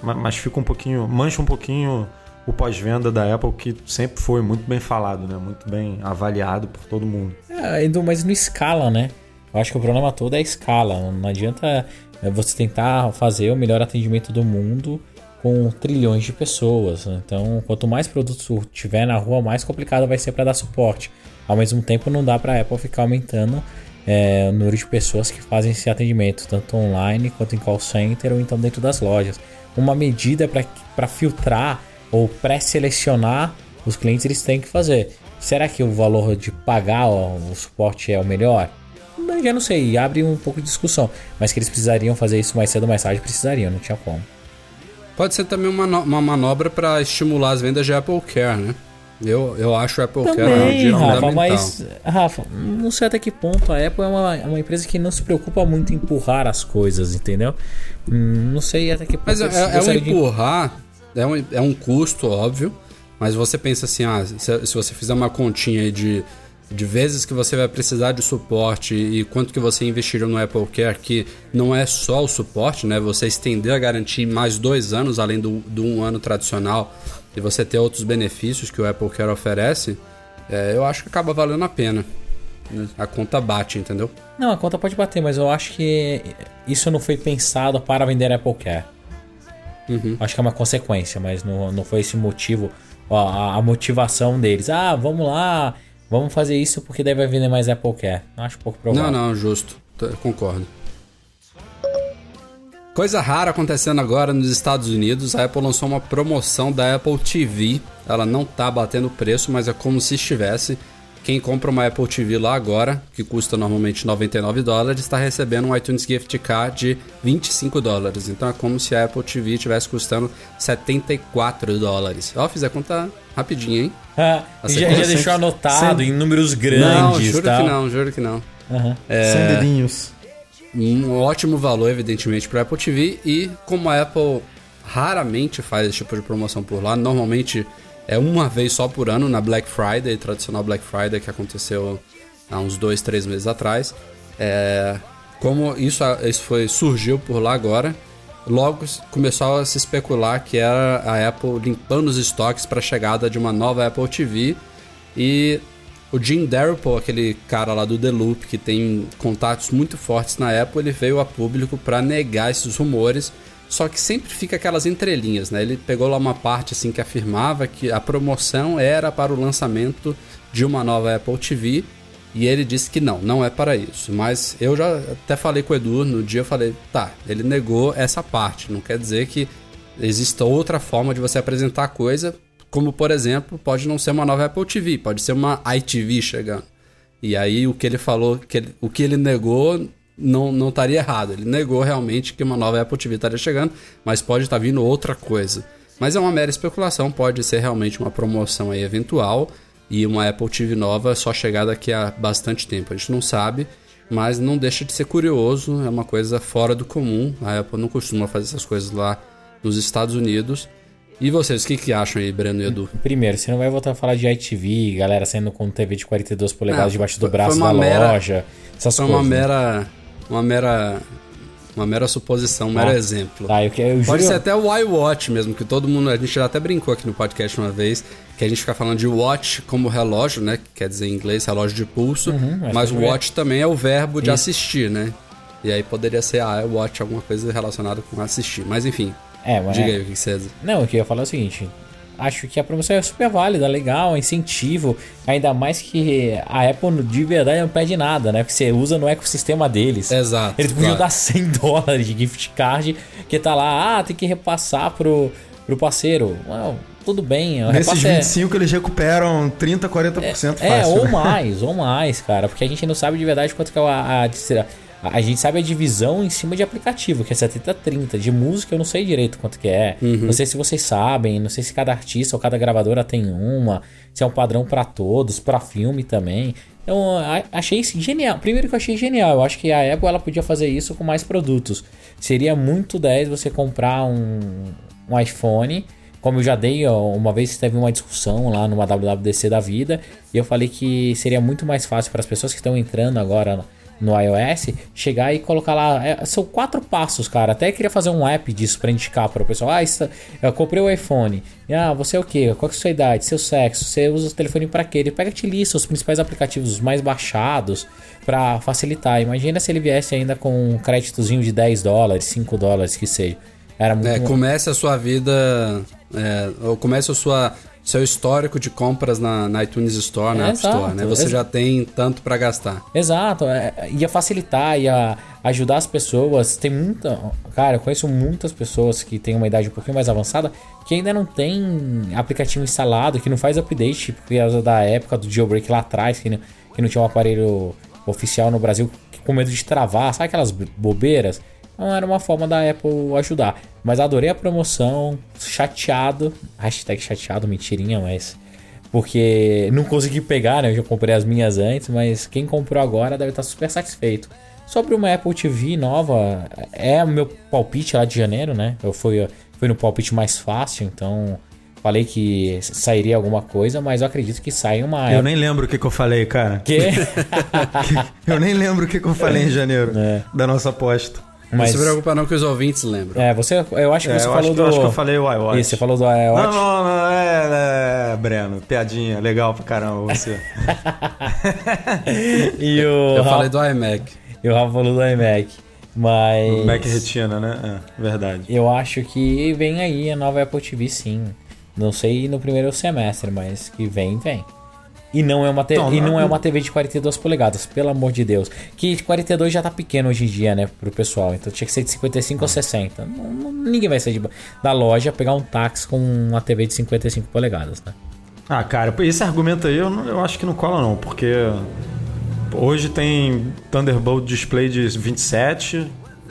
[SPEAKER 2] Mas fica um pouquinho. mancha um pouquinho o pós-venda da Apple, que sempre foi muito bem falado, né? Muito bem avaliado por todo mundo.
[SPEAKER 3] É, mas não escala, né? Eu acho que o problema todo é a escala. Não adianta é, você tentar fazer o melhor atendimento do mundo com trilhões de pessoas. Né? Então, quanto mais produtos tiver na rua, mais complicado vai ser para dar suporte. Ao mesmo tempo, não dá para a Apple ficar aumentando é, o número de pessoas que fazem esse atendimento, tanto online quanto em call center ou então dentro das lojas. Uma medida para filtrar ou pré-selecionar os clientes eles têm que fazer. Será que o valor de pagar ó, o suporte é o melhor? Eu já não sei, abre um pouco de discussão. Mas que eles precisariam fazer isso mais cedo ou mais tarde, precisariam, não tinha como.
[SPEAKER 1] Pode ser também uma, uma manobra para estimular as vendas de Apple Care, né? Eu, eu acho o Apple
[SPEAKER 3] Também, Care Rafa, mas Rafa, não sei até que ponto a Apple é uma, é uma empresa que não se preocupa muito em empurrar as coisas, entendeu? Hum, não sei até que ponto.
[SPEAKER 1] Mas é, é um empurrar. É, um, é um custo, óbvio. Mas você pensa assim, ah, se, se você fizer uma continha de, de vezes que você vai precisar de suporte e quanto que você investiria no Apple Care, que não é só o suporte, né? Você estender a garantia mais dois anos, além do, do um ano tradicional e você ter outros benefícios que o Apple Care oferece, é, eu acho que acaba valendo a pena. A conta bate, entendeu?
[SPEAKER 3] Não, a conta pode bater, mas eu acho que isso não foi pensado para vender Apple Care. Uhum. Acho que é uma consequência, mas não, não foi esse motivo, a, a motivação deles. Ah, vamos lá, vamos fazer isso porque deve vender mais Apple Care. Acho pouco provável.
[SPEAKER 1] Não, não, justo. Concordo. Coisa rara acontecendo agora nos Estados Unidos, a Apple lançou uma promoção da Apple TV. Ela não tá batendo preço, mas é como se estivesse. Quem compra uma Apple TV lá agora, que custa normalmente 99 dólares, está recebendo um iTunes Gift Card de 25 dólares. Então é como se a Apple TV estivesse custando 74 dólares. Ó, fiz a conta rapidinho, hein?
[SPEAKER 3] Ah, já, já deixou anotado Sem... em números grandes. Não,
[SPEAKER 1] juro que não, juro que não.
[SPEAKER 3] Uhum.
[SPEAKER 1] É... Sem dedinhos um ótimo valor, evidentemente, para Apple TV. E como a Apple raramente faz esse tipo de promoção por lá, normalmente é uma vez só por ano na Black Friday, tradicional Black Friday que aconteceu há uns dois, três meses atrás. É, como isso, isso foi surgiu por lá agora, logo começou a se especular que era a Apple limpando os estoques para a chegada de uma nova Apple TV e o Jim Darrow, aquele cara lá do The Loop, que tem contatos muito fortes na Apple, ele veio a público para negar esses rumores. Só que sempre fica aquelas entrelinhas, né? Ele pegou lá uma parte assim que afirmava que a promoção era para o lançamento de uma nova Apple TV e ele disse que não, não é para isso. Mas eu já até falei com o Edu no dia, eu falei, tá, ele negou essa parte. Não quer dizer que exista outra forma de você apresentar a coisa, como, por exemplo, pode não ser uma nova Apple TV, pode ser uma iTV chegando. E aí o que ele falou, que ele, o que ele negou não, não estaria errado. Ele negou realmente que uma nova Apple TV estaria chegando, mas pode estar vindo outra coisa. Mas é uma mera especulação, pode ser realmente uma promoção aí eventual e uma Apple TV nova só chegar daqui a bastante tempo. A gente não sabe, mas não deixa de ser curioso, é uma coisa fora do comum. A Apple não costuma fazer essas coisas lá nos Estados Unidos. E vocês, o que, que acham aí, Breno e Edu?
[SPEAKER 3] Primeiro, você não vai voltar a falar de ITV, galera saindo com TV de 42 polegadas
[SPEAKER 1] Não,
[SPEAKER 3] debaixo do braço
[SPEAKER 1] uma mera-
[SPEAKER 3] loja. Essas
[SPEAKER 1] Foi
[SPEAKER 3] coisas.
[SPEAKER 1] uma
[SPEAKER 3] né?
[SPEAKER 1] Uma mera. Uma mera suposição, um mero
[SPEAKER 3] Ah,
[SPEAKER 1] exemplo.
[SPEAKER 3] Tá, eu, que- eu
[SPEAKER 1] Pode
[SPEAKER 3] juro-
[SPEAKER 1] ser até o iWatch mesmo, que todo mundo. A gente já até brincou aqui no podcast uma vez, que a gente fica falando de watch como relógio, né? Que quer dizer em inglês relógio de pulso.
[SPEAKER 3] mas
[SPEAKER 1] mas
[SPEAKER 3] é-
[SPEAKER 1] watch também é o verbo de
[SPEAKER 3] Isso.
[SPEAKER 1] assistir, né? E aí poderia ser a iWatch, alguma coisa relacionada com assistir. Mas enfim,
[SPEAKER 3] É, mas
[SPEAKER 1] diga
[SPEAKER 3] é-
[SPEAKER 1] aí o que você.
[SPEAKER 3] Não, o que eu ia falar é o seguinte. Acho que a promoção é super válida, legal, é incentivo. Ainda mais que a Apple de verdade não pede nada, né? Porque você usa no ecossistema deles.
[SPEAKER 1] Exato.
[SPEAKER 3] Eles podiam
[SPEAKER 1] claro.
[SPEAKER 3] dar 100 dólares de gift card, que tá lá, ah, tem que repassar pro, pro parceiro. Well, tudo bem,
[SPEAKER 2] Nesses
[SPEAKER 3] repasse é-
[SPEAKER 2] 25 eles recuperam 30, 40% fácil.
[SPEAKER 3] É, ou
[SPEAKER 2] né?
[SPEAKER 3] mais, ou mais, cara. Porque a gente não sabe de verdade quanto que é a, a, a, a gente sabe a divisão em cima de aplicativo, que é 70-30. De música eu não sei direito quanto que é.
[SPEAKER 1] Uhum.
[SPEAKER 3] Não sei se vocês sabem, não sei se cada artista ou cada gravadora tem uma, se é um padrão pra todos, pra filme também. Então, achei isso genial. Primeiro que eu achei genial, eu acho que a Apple ela podia fazer isso com mais produtos. Seria muito 10 você comprar um, um iPhone. Como eu já dei, uma vez teve uma discussão lá numa WWDC da vida, e eu falei que seria muito mais fácil para as pessoas que estão entrando agora no iOS chegar e colocar lá. é, são quatro passos, cara. Até queria fazer um app disso para indicar para o pessoal. Ah, isso- eu comprei o iPhone. E, ah, você é o quê? Qual que é a sua idade? Seu sexo? Você usa o telefone para quê? Ele pega e te lista os principais aplicativos os mais baixados para facilitar. Imagina se ele viesse ainda com um créditozinho de 10 dólares, 5 dólares que seja. Era muito
[SPEAKER 1] É, comece a sua vida. É, ou comece o sua, seu histórico de compras na, na iTunes Store, na
[SPEAKER 3] É,
[SPEAKER 1] App Store,
[SPEAKER 3] exato,
[SPEAKER 1] né? Você já tem tanto pra gastar.
[SPEAKER 3] Exato, é, ia facilitar, ia ajudar as pessoas. Tem muita. Cara, eu conheço muitas pessoas que têm uma idade um pouquinho mais avançada que ainda não tem aplicativo instalado, que não faz update, por causa da época do jailbreak lá atrás, que não, que não tinha um aparelho oficial no Brasil com medo de travar, sabe aquelas bobeiras? Então era uma forma da Apple ajudar. Mas adorei a promoção, chateado, hashtag chateado, mentirinha, mas porque não consegui pegar, né? Eu já comprei as minhas antes, mas quem comprou agora deve estar super satisfeito. Sobre uma Apple TV nova, é o meu palpite lá de janeiro, né? Eu fui, fui no palpite mais fácil, então falei que sairia alguma coisa, mas eu acredito que saia uma
[SPEAKER 2] Eu nem lembro o que, que eu falei, cara.
[SPEAKER 3] Que?
[SPEAKER 2] Eu nem lembro o que, que eu falei em janeiro
[SPEAKER 3] É.
[SPEAKER 2] da nossa aposta.
[SPEAKER 3] Mas
[SPEAKER 1] Não se preocupa não que os ouvintes lembram.
[SPEAKER 3] é, você, eu acho que
[SPEAKER 2] É,
[SPEAKER 3] você
[SPEAKER 2] eu,
[SPEAKER 3] falou
[SPEAKER 2] acho que,
[SPEAKER 3] do
[SPEAKER 2] eu acho que eu falei o iWatch.
[SPEAKER 3] Isso, você falou do
[SPEAKER 2] Não,
[SPEAKER 3] iWatch.
[SPEAKER 2] não, não, é, é, Breno, piadinha, legal pra caramba você.
[SPEAKER 3] E o
[SPEAKER 1] Eu falei do iMac.
[SPEAKER 3] e o Rafa falou do iMac. Mas
[SPEAKER 2] Mac Retina, né? É, verdade.
[SPEAKER 3] Eu acho que vem aí a nova Apple TV sim. Não sei no primeiro semestre, mas que vem, vem. E não é uma, te-
[SPEAKER 2] Não,
[SPEAKER 3] e não é uma TV de 42 polegadas, pelo amor de Deus. Que 42 já tá pequeno hoje em dia, né, pro pessoal. Então tinha que ser de 55 ou 60. Não- não- ninguém vai sair de, da loja pegar um táxi com uma TV de 55 polegadas, né?
[SPEAKER 2] Ah, cara, esse argumento aí eu, não- eu acho que não cola não, porque hoje tem Thunderbolt Display de 27,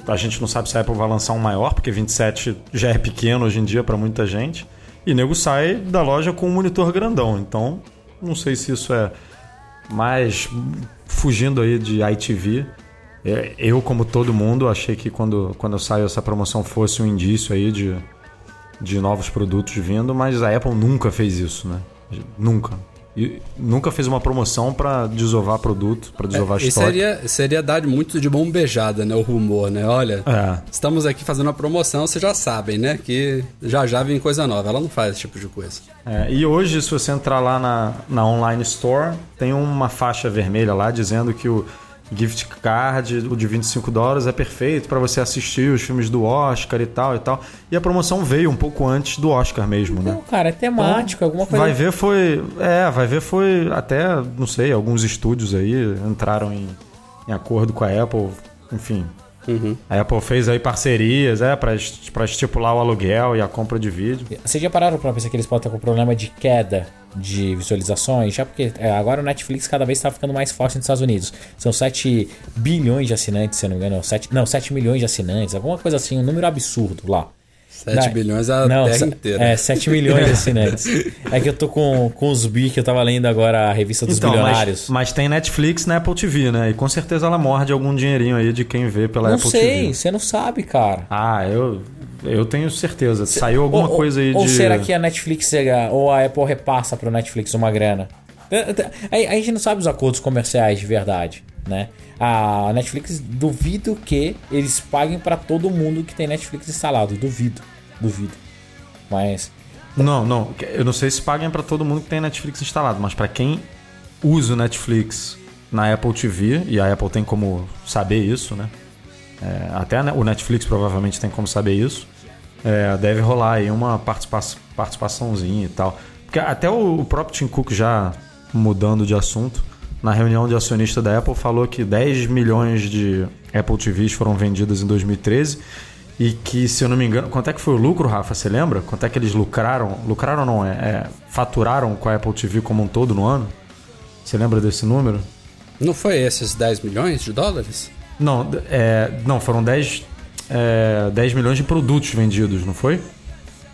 [SPEAKER 2] a gente não sabe se a Apple vai lançar um maior, porque 27 já é pequeno hoje em dia pra muita gente, e nego sai da loja com um monitor grandão, então não sei se isso é mais fugindo aí de ITV. É, Eu, como todo mundo, achei que quando, quando saiu essa promoção fosse um indício aí de, de novos produtos vindo, mas a Apple nunca fez isso, né? Nunca. E nunca fez uma promoção pra desovar produto, pra desovar
[SPEAKER 1] e
[SPEAKER 2] estoque.
[SPEAKER 1] seria, seria dar muito de bombejada, né? O rumor, né? Olha,
[SPEAKER 2] É.
[SPEAKER 1] estamos aqui fazendo uma promoção, vocês já sabem, né? Que já já vem coisa nova. Ela não faz esse tipo de coisa.
[SPEAKER 2] É, e hoje, se você entrar lá na, na online store, tem uma faixa vermelha lá dizendo que o gift card, o de 25 dólares, é perfeito para você assistir os filmes do Oscar e tal e tal. E a promoção veio um pouco antes do Oscar mesmo, né?
[SPEAKER 3] Não, cara, é temático, alguma coisa.
[SPEAKER 2] Vai ver foi. É, vai ver foi até, não sei, alguns estúdios aí entraram em, em acordo com a Apple, enfim.
[SPEAKER 1] Uhum.
[SPEAKER 2] A Apple fez aí parcerias, é, pra estipular o aluguel e a compra de vídeo.
[SPEAKER 3] Vocês já pararam pra pensar que eles podem estar com problema de queda de visualizações? Já porque é, agora o Netflix cada vez está ficando mais forte nos Estados Unidos. São 7 bilhões de assinantes, se eu não me engano. 7, não, 7 milhões de assinantes, alguma coisa assim, um número absurdo lá.
[SPEAKER 1] 7
[SPEAKER 3] Não,
[SPEAKER 1] bilhões é a terra
[SPEAKER 3] se-
[SPEAKER 1] inteira.
[SPEAKER 3] É, 7 milhões de assinantes. é que eu tô com, com os bi que eu tava lendo agora a revista dos
[SPEAKER 2] Então, mas,
[SPEAKER 3] bilionários.
[SPEAKER 2] mas tem Netflix na Apple TV, né? E com certeza ela morde algum dinheirinho aí de quem vê pela
[SPEAKER 3] não
[SPEAKER 2] Apple
[SPEAKER 3] sei,
[SPEAKER 2] TV.
[SPEAKER 3] você não sabe, cara.
[SPEAKER 2] Ah, eu. Eu tenho certeza. Saiu alguma
[SPEAKER 3] ou,
[SPEAKER 2] coisa aí
[SPEAKER 3] ou
[SPEAKER 2] de.
[SPEAKER 3] Ou será que a Netflix é- ou a Apple repassa pro Netflix uma grana? A, a gente não sabe os acordos comerciais de verdade, né? A Netflix duvido que eles paguem para todo mundo que tem Netflix instalado. Duvido, duvido. Mas
[SPEAKER 2] Não, não. Eu não sei se paguem para todo mundo que tem Netflix instalado, mas para quem usa o Netflix na Apple TV, e a Apple tem como saber isso, né? É, até o Netflix provavelmente tem como saber isso. É, deve rolar aí uma participa participaçãozinha e tal. Porque até o, próprio Tim Cook já mudando de assunto, na reunião de acionista da Apple falou que 10 milhões de Apple TVs foram vendidas em 2013 e que, se eu não me engano, quanto é que foi o lucro, Rafa? Você lembra? Quanto é que eles lucraram? Lucraram não, é, é faturaram com a Apple TV como um todo no ano? Você lembra desse número?
[SPEAKER 1] Não foi esses 10 milhões de dólares?
[SPEAKER 2] Não, é, não foram 10, é, 10 milhões de produtos vendidos, não foi?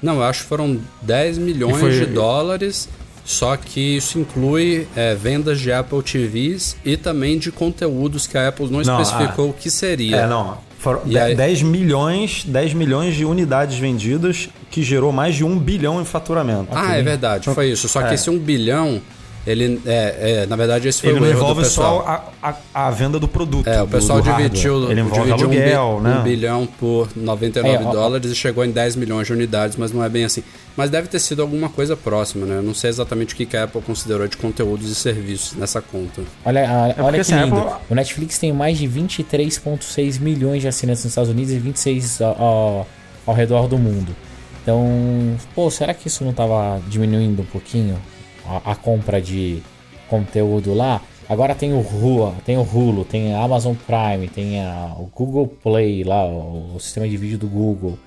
[SPEAKER 1] Não, eu acho que foram 10 milhões
[SPEAKER 2] foi-
[SPEAKER 1] de dólares, só que isso inclui é, vendas de Apple TVs e também de conteúdos que a Apple não,
[SPEAKER 2] Não,
[SPEAKER 1] especificou o que seria.
[SPEAKER 2] É, não. Foram
[SPEAKER 1] E
[SPEAKER 2] de-
[SPEAKER 1] aí-
[SPEAKER 2] 10 milhões, 10 milhões de unidades vendidas, que gerou mais de 1 bilhão em faturamento.
[SPEAKER 1] Ah, é verdade, foi isso. Só que
[SPEAKER 2] É.
[SPEAKER 1] esse 1 bilhão, ele é, é, na verdade esse foi
[SPEAKER 2] Ele
[SPEAKER 1] o
[SPEAKER 2] não
[SPEAKER 1] erro do
[SPEAKER 2] envolve
[SPEAKER 1] pessoal.
[SPEAKER 2] só a, a, a venda do produto.
[SPEAKER 1] É, o
[SPEAKER 2] do-
[SPEAKER 1] pessoal
[SPEAKER 2] do hardware.
[SPEAKER 1] dividiu,
[SPEAKER 2] Ele envolve
[SPEAKER 1] dividiu um bi-
[SPEAKER 2] aluguel,
[SPEAKER 1] um,
[SPEAKER 2] né?
[SPEAKER 1] bilhão por 99
[SPEAKER 3] É,
[SPEAKER 1] dólares e chegou em 10 milhões de unidades, mas não é bem assim. Mas deve ter sido alguma coisa próxima, né? Eu não sei exatamente o que que a Apple considerou de conteúdos e serviços nessa conta.
[SPEAKER 3] olha, a- olha
[SPEAKER 2] porque,
[SPEAKER 3] que lindo.
[SPEAKER 2] Apple-
[SPEAKER 3] O Netflix tem mais de 23,6 milhões de assinantes nos Estados Unidos e 26 ao, ao, ao redor do mundo. Então, pô, será que isso não tava diminuindo um pouquinho a, a compra de conteúdo lá? Agora tem o Hulu, tem o Hulu, tem a Amazon Prime, tem a, o Google Play lá, o, o sistema de vídeo do Google.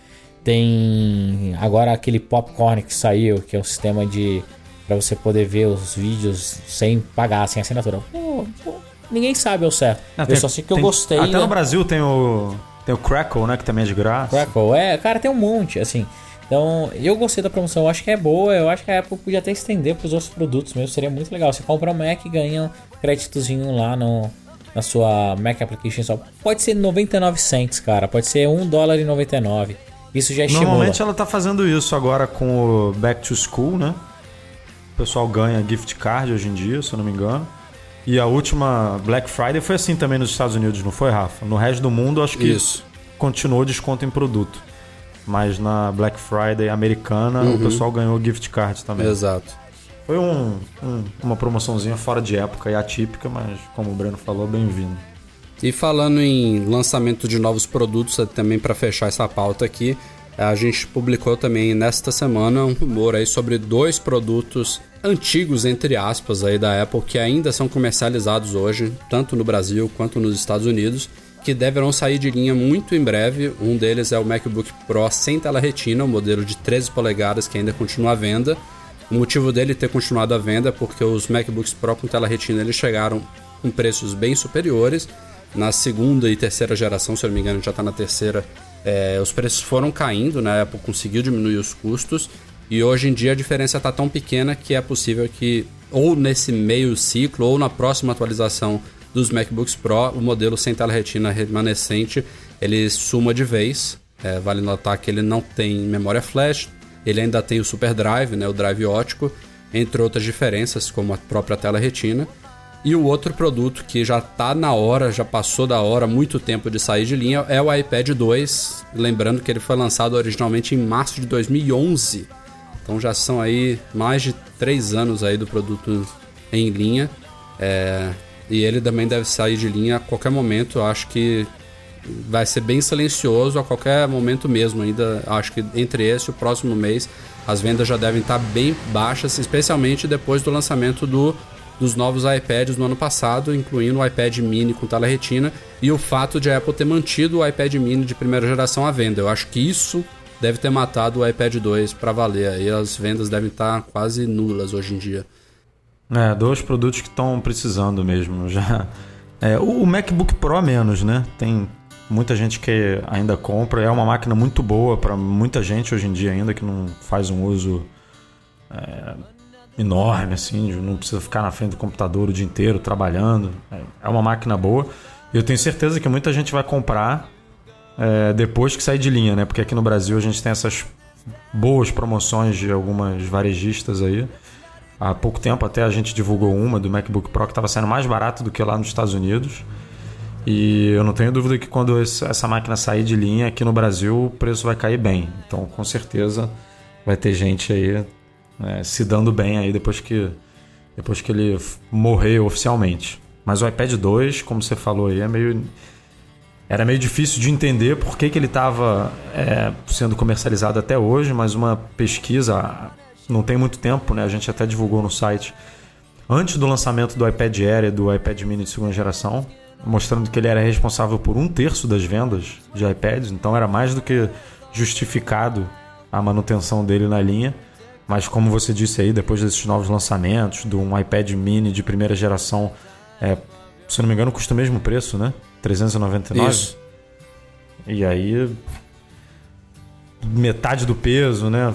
[SPEAKER 3] Tem agora aquele Popcorn que saiu, que é um sistema de para você poder ver os vídeos sem pagar, sem assinatura. Pô, pô, ninguém sabe ao certo.
[SPEAKER 2] Ah,
[SPEAKER 3] eu
[SPEAKER 2] tem-
[SPEAKER 3] só sei que eu
[SPEAKER 2] tem-
[SPEAKER 3] gostei.
[SPEAKER 2] Até
[SPEAKER 3] né?
[SPEAKER 2] no Brasil tem o, tem o Crackle, né? Que também é de graça.
[SPEAKER 3] Crackle, é, cara, tem um monte, assim. Então, eu gostei da promoção, eu acho que é boa, eu acho que a Apple podia até estender para os outros produtos mesmo, seria muito legal. Você compra um Mac e ganha um créditozinho lá no, na sua Mac Application Store. Pode ser 99 cents, cara, pode ser 1 dólar e 99. Isso já estimula.
[SPEAKER 2] Normalmente ela tá fazendo isso agora com o Back to School, né? O pessoal ganha gift card hoje em dia, se eu não me engano. E a última Black Friday foi assim também nos Estados Unidos, não foi, Rafa? No resto do mundo, acho que
[SPEAKER 1] Isso.
[SPEAKER 2] continuou desconto em produto. Mas na Black Friday americana,
[SPEAKER 1] Uhum.
[SPEAKER 2] o pessoal ganhou gift card também.
[SPEAKER 1] Exato.
[SPEAKER 2] Foi um- um- uma promoçãozinha fora de época e atípica, mas como o Breno falou, bem-vindo.
[SPEAKER 1] E falando em lançamento de novos produtos, eh, também para fechar essa pauta aqui, a gente publicou também nesta semana um rumor aí sobre dois produtos antigos, entre aspas, aí da Apple, que ainda são comercializados hoje, tanto no Brasil quanto nos Estados Unidos, que deverão sair de linha muito em breve. Um deles é o MacBook Pro sem tela retina, um modelo de 13 polegadas que ainda continua à venda. O motivo dele ter continuado à venda é porque os MacBooks Pro com tela retina eles chegaram com preços bem superiores. Na segunda e terceira geração, se eu não me engano, já está na terceira, é, os preços foram caindo, né? A Apple conseguiu diminuir os custos e hoje em dia a diferença está tão pequena que é possível que ou nesse meio ciclo ou na próxima atualização dos MacBooks Pro, o modelo sem tela retina remanescente ele suma de vez. É, vale notar que ele não tem memória flash, ele ainda tem o Super Drive, né, o drive ótico, entre outras diferenças, como a própria tela retina. E o outro produto que já está na hora, já passou da hora, muito tempo de sair de linha, é o iPad 2. Lembrando que ele foi lançado originalmente em março de 2011. Então já são aí mais de três anos aí do produto em linha. É, e ele também deve sair de linha a qualquer momento. Acho que vai ser bem silencioso a qualquer momento mesmo. Ainda acho que entre esse e o próximo mês as vendas já devem estar bem baixas, especialmente depois do lançamento do, dos novos iPads no ano passado, incluindo o iPad mini com tela retina e o fato de a Apple ter mantido o iPad mini de primeira geração à venda. Eu acho que isso deve ter matado o iPad 2 para valer. Aí as vendas devem estar quase nulas hoje em dia.
[SPEAKER 2] É, dois produtos que estão precisando mesmo. Já. É, o MacBook Pro menos, né? Tem muita gente que ainda compra. É uma máquina muito boa para muita gente hoje em dia ainda que não faz um uso é, enorme, assim, não precisa ficar na frente do computador o dia inteiro trabalhando. É, é uma máquina boa. E eu tenho certeza que muita gente vai comprar é, depois que sair de linha, né? Porque aqui no Brasil a gente tem essas boas promoções de algumas varejistas aí. Há pouco tempo até a gente divulgou uma do MacBook Pro que estava saindo mais barato do que lá nos Estados Unidos. E eu não tenho dúvida que quando essa máquina sair de linha aqui no Brasil, o preço vai cair bem. Então, com certeza, vai ter gente aí é, se dando bem aí depois que, depois que ele morrer oficialmente. Mas o iPad 2, como você falou aí, é meio era meio difícil de entender por que, que ele estava é, sendo comercializado até hoje, mas uma pesquisa não tem muito tempo, né? A gente até divulgou no site antes do lançamento do iPad Air e do iPad Mini de segunda geração, mostrando que ele era responsável por um terço das vendas de iPads, então era mais do que justificado a manutenção dele na linha. Mas como você disse aí, depois desses novos lançamentos, de um iPad Mini de primeira geração, é, se não me engano, custa o mesmo preço, né? 399? Isso. E aí. Metade do peso, né?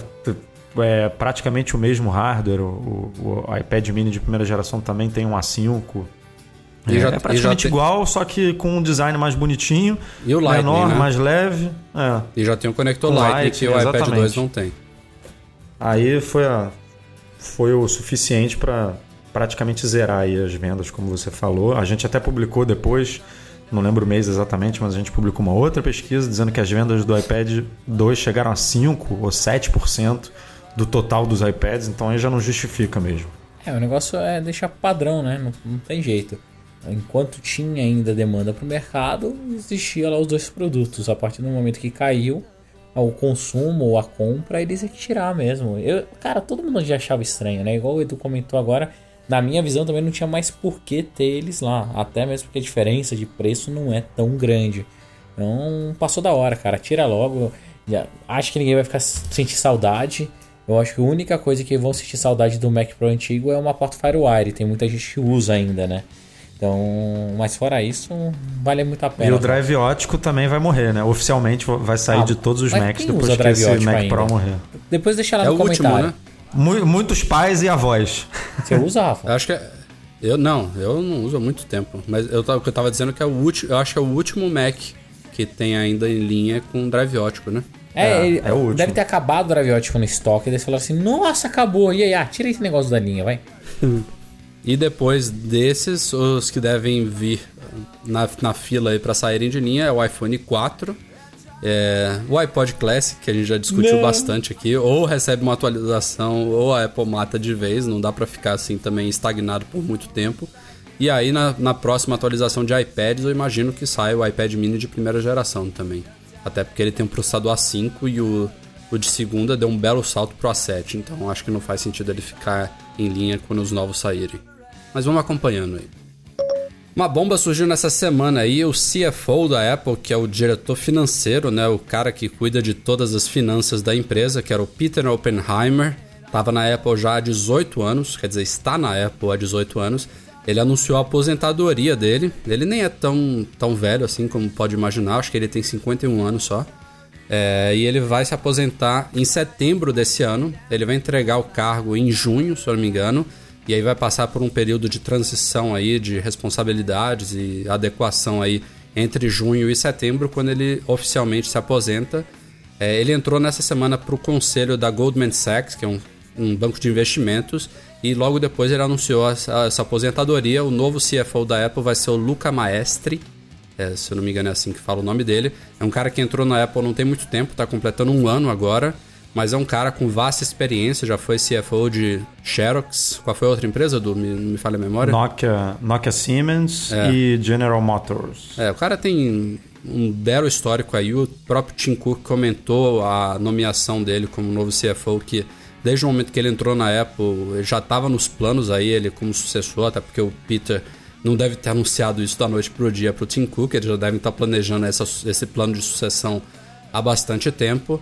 [SPEAKER 2] É praticamente o mesmo hardware. O, o, iPad mini de primeira geração também tem um A5. É, já, é, praticamente tem... igual, só que com um design mais bonitinho, e o Lightning, menor, né? mais leve. É.
[SPEAKER 1] E já tem o conector Lightning, Lightning que o exatamente. iPad 2 não tem.
[SPEAKER 2] Aí foi, a, foi o suficiente para praticamente zerar as vendas, como você falou. A gente até publicou depois não lembro o mês exatamente, mas a gente publicou uma outra pesquisa dizendo que as vendas do iPad 2 chegaram a 5 ou 7% do total dos iPads, então aí já não justifica mesmo.
[SPEAKER 3] É, o negócio é deixar padrão, né? Não, não tem jeito. Enquanto tinha ainda demanda para o mercado, existia lá os dois produtos. A partir do momento que caiu o consumo ou a compra, eles iam tirar mesmo. Eu, cara, todo mundo já achava estranho, né? Igual o Edu comentou agora, na minha visão também não tinha mais por que ter eles lá. Até mesmo porque a diferença de preço não é tão grande. Então passou da hora, cara. Tira logo. Já, acho que ninguém vai ficar sentir saudade. Eu acho que a única coisa que vão sentir saudade do Mac Pro antigo é uma porta Firewire. Tem muita gente que usa ainda, né? Então, mas fora isso, vale muito a pena.
[SPEAKER 2] E o drive ótico também vai morrer, né? Oficialmente vai sair ah, de todos os Macs depois que esse Mac ainda? Pro morrer.
[SPEAKER 3] Depois deixa lá é no comentário. Último, né?
[SPEAKER 2] Muitos pais e avós.
[SPEAKER 3] Você usa, Rafa?
[SPEAKER 1] Eu acho que é, eu não, eu não uso há muito tempo. Mas eu, o que eu tava dizendo é que é o último. Eu acho que é o último Mac que tem ainda em linha com drive ótico, né?
[SPEAKER 3] É, é, é o último. deve ter acabado o drive ótico no estoque. E eles falaram assim: Nossa, acabou. E aí, ah, tira esse negócio da linha, vai.
[SPEAKER 1] e depois desses, os que devem vir na, na fila aí pra saírem de linha é o iPhone 4 é, o iPod Classic, que a gente já discutiu não. bastante aqui, ou recebe uma atualização, ou a Apple mata de vez, não dá para ficar assim também estagnado por muito tempo. E aí, na, na próxima atualização de iPads, eu imagino que saia o iPad mini de primeira geração também. Até porque ele tem um processador A5 e o, o de segunda deu um belo salto pro A7, então acho que não faz sentido ele ficar em linha quando os novos saírem. Mas vamos acompanhando aí. Uma bomba surgiu nessa semana aí, o CFO da Apple, que é o diretor financeiro, né, o cara que cuida de todas as finanças da empresa, que era o Peter Oppenheimer, estava na Apple já há 18 anos, quer dizer, está na Apple há 18 anos. Ele anunciou a aposentadoria dele. Ele nem é tão, tão velho assim como pode imaginar, acho que ele tem 51 anos só. É, e ele vai se aposentar em setembro desse ano. Ele vai entregar o cargo em junho, se eu não me engano e aí vai passar por um período de transição aí de responsabilidades e adequação aí entre junho e setembro, quando ele oficialmente se aposenta. É, ele entrou nessa semana para o conselho da Goldman Sachs, que é um, um, banco de investimentos, e logo depois ele anunciou essa, essa aposentadoria. O novo CFO da Apple vai ser o Luca Maestri, é, se eu não me engano é assim que fala o nome dele. É um cara que entrou na Apple não tem muito tempo, está completando um ano agora mas é um cara com vasta experiência, já foi CFO de Xerox. Qual foi a outra empresa, do me, me falha a memória?
[SPEAKER 2] Nokia, Nokia Siemens é. e General Motors.
[SPEAKER 1] É, o cara tem um belo histórico aí. O próprio Tim Cook comentou a nomeação dele como novo CFO, que desde o momento que ele entrou na Apple, já estava nos planos aí, ele como sucessor, até porque o Peter não deve ter anunciado isso da noite para o dia para o Tim Cook, eles já devem estar planejando essa, esse plano de sucessão há bastante tempo.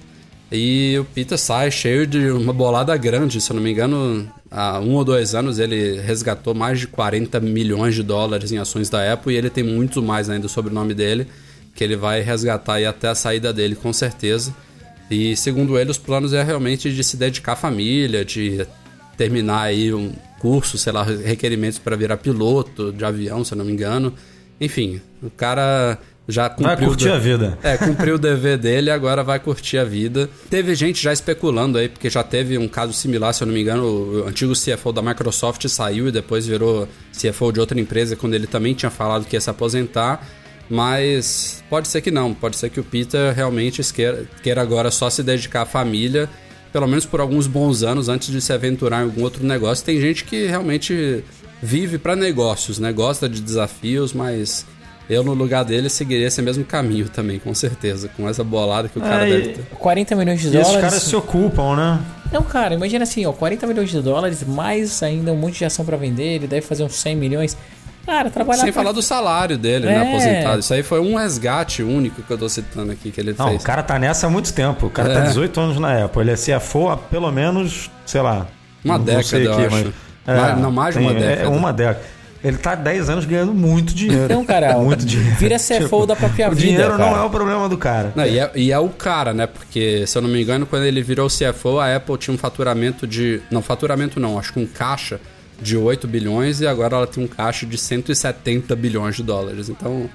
[SPEAKER 1] E o Peter sai cheio de uma bolada grande, se eu não me engano, há um ou dois anos ele resgatou mais de 40 milhões de dólares em ações da Apple e ele tem muito mais ainda sobre o nome dele, que ele vai resgatar aí até a saída dele, com certeza. E segundo ele, os planos é realmente de se dedicar à família, de terminar aí um curso, sei lá, requerimentos para virar piloto de avião, se eu não me engano. Enfim, o cara já
[SPEAKER 2] Vai
[SPEAKER 1] cumpriu
[SPEAKER 2] curtir
[SPEAKER 1] o
[SPEAKER 2] a vida.
[SPEAKER 1] é, cumpriu o dever dele e agora vai curtir a vida. Teve gente já especulando aí, porque já teve um caso similar, se eu não me engano, o antigo CFO da Microsoft saiu e depois virou CFO de outra empresa, quando ele também tinha falado que ia se aposentar. Mas pode ser que não, pode ser que o Peter realmente queira, queira agora só se dedicar à família, pelo menos por alguns bons anos antes de se aventurar em algum outro negócio. Tem gente que realmente vive para negócios, né? Gosta de desafios, mas eu, no lugar dele, seguiria esse mesmo caminho também, com certeza. Com essa bolada que o cara
[SPEAKER 2] É,
[SPEAKER 1] deve
[SPEAKER 2] e-
[SPEAKER 1] ter.
[SPEAKER 3] 40 milhões de
[SPEAKER 2] E esses
[SPEAKER 3] dólares.
[SPEAKER 2] caras se ocupam, né?
[SPEAKER 3] Não, cara, imagina assim, ó, 40 milhões de dólares, mais ainda um monte de ação pra vender, ele deve fazer uns 100 milhões. Cara, trabalhar
[SPEAKER 1] Sem
[SPEAKER 3] pra-
[SPEAKER 1] falar do salário dele, né?
[SPEAKER 3] É.
[SPEAKER 1] Aposentado. Isso aí foi um resgate único que eu tô citando aqui que ele
[SPEAKER 2] Não,
[SPEAKER 1] fez.
[SPEAKER 2] o cara tá nessa há muito tempo. O cara tá
[SPEAKER 1] É.
[SPEAKER 2] 18 anos na Apple. Ele é CFO há pelo menos, sei lá.
[SPEAKER 1] Uma
[SPEAKER 2] não
[SPEAKER 1] década,
[SPEAKER 2] sei
[SPEAKER 1] eu
[SPEAKER 2] aqui,
[SPEAKER 1] acho.
[SPEAKER 2] mas-
[SPEAKER 1] Mais- não, mais de uma
[SPEAKER 2] tem-
[SPEAKER 1] década.
[SPEAKER 2] É uma década. Ele tá há 10 anos ganhando muito dinheiro.
[SPEAKER 3] Então, cara,
[SPEAKER 2] muito dinheiro.
[SPEAKER 3] vira CFO da própria
[SPEAKER 2] o
[SPEAKER 3] vida,
[SPEAKER 2] dinheiro não
[SPEAKER 3] cara.
[SPEAKER 2] é o problema do cara.
[SPEAKER 1] Não, e, é, e é o cara, né? Porque, se eu não me engano, quando ele virou CFO, a Apple tinha um faturamento de. Não, faturamento não, acho que um caixa de 8 bilhões e agora ela tem um caixa de 170 bilhões de dólares. Então.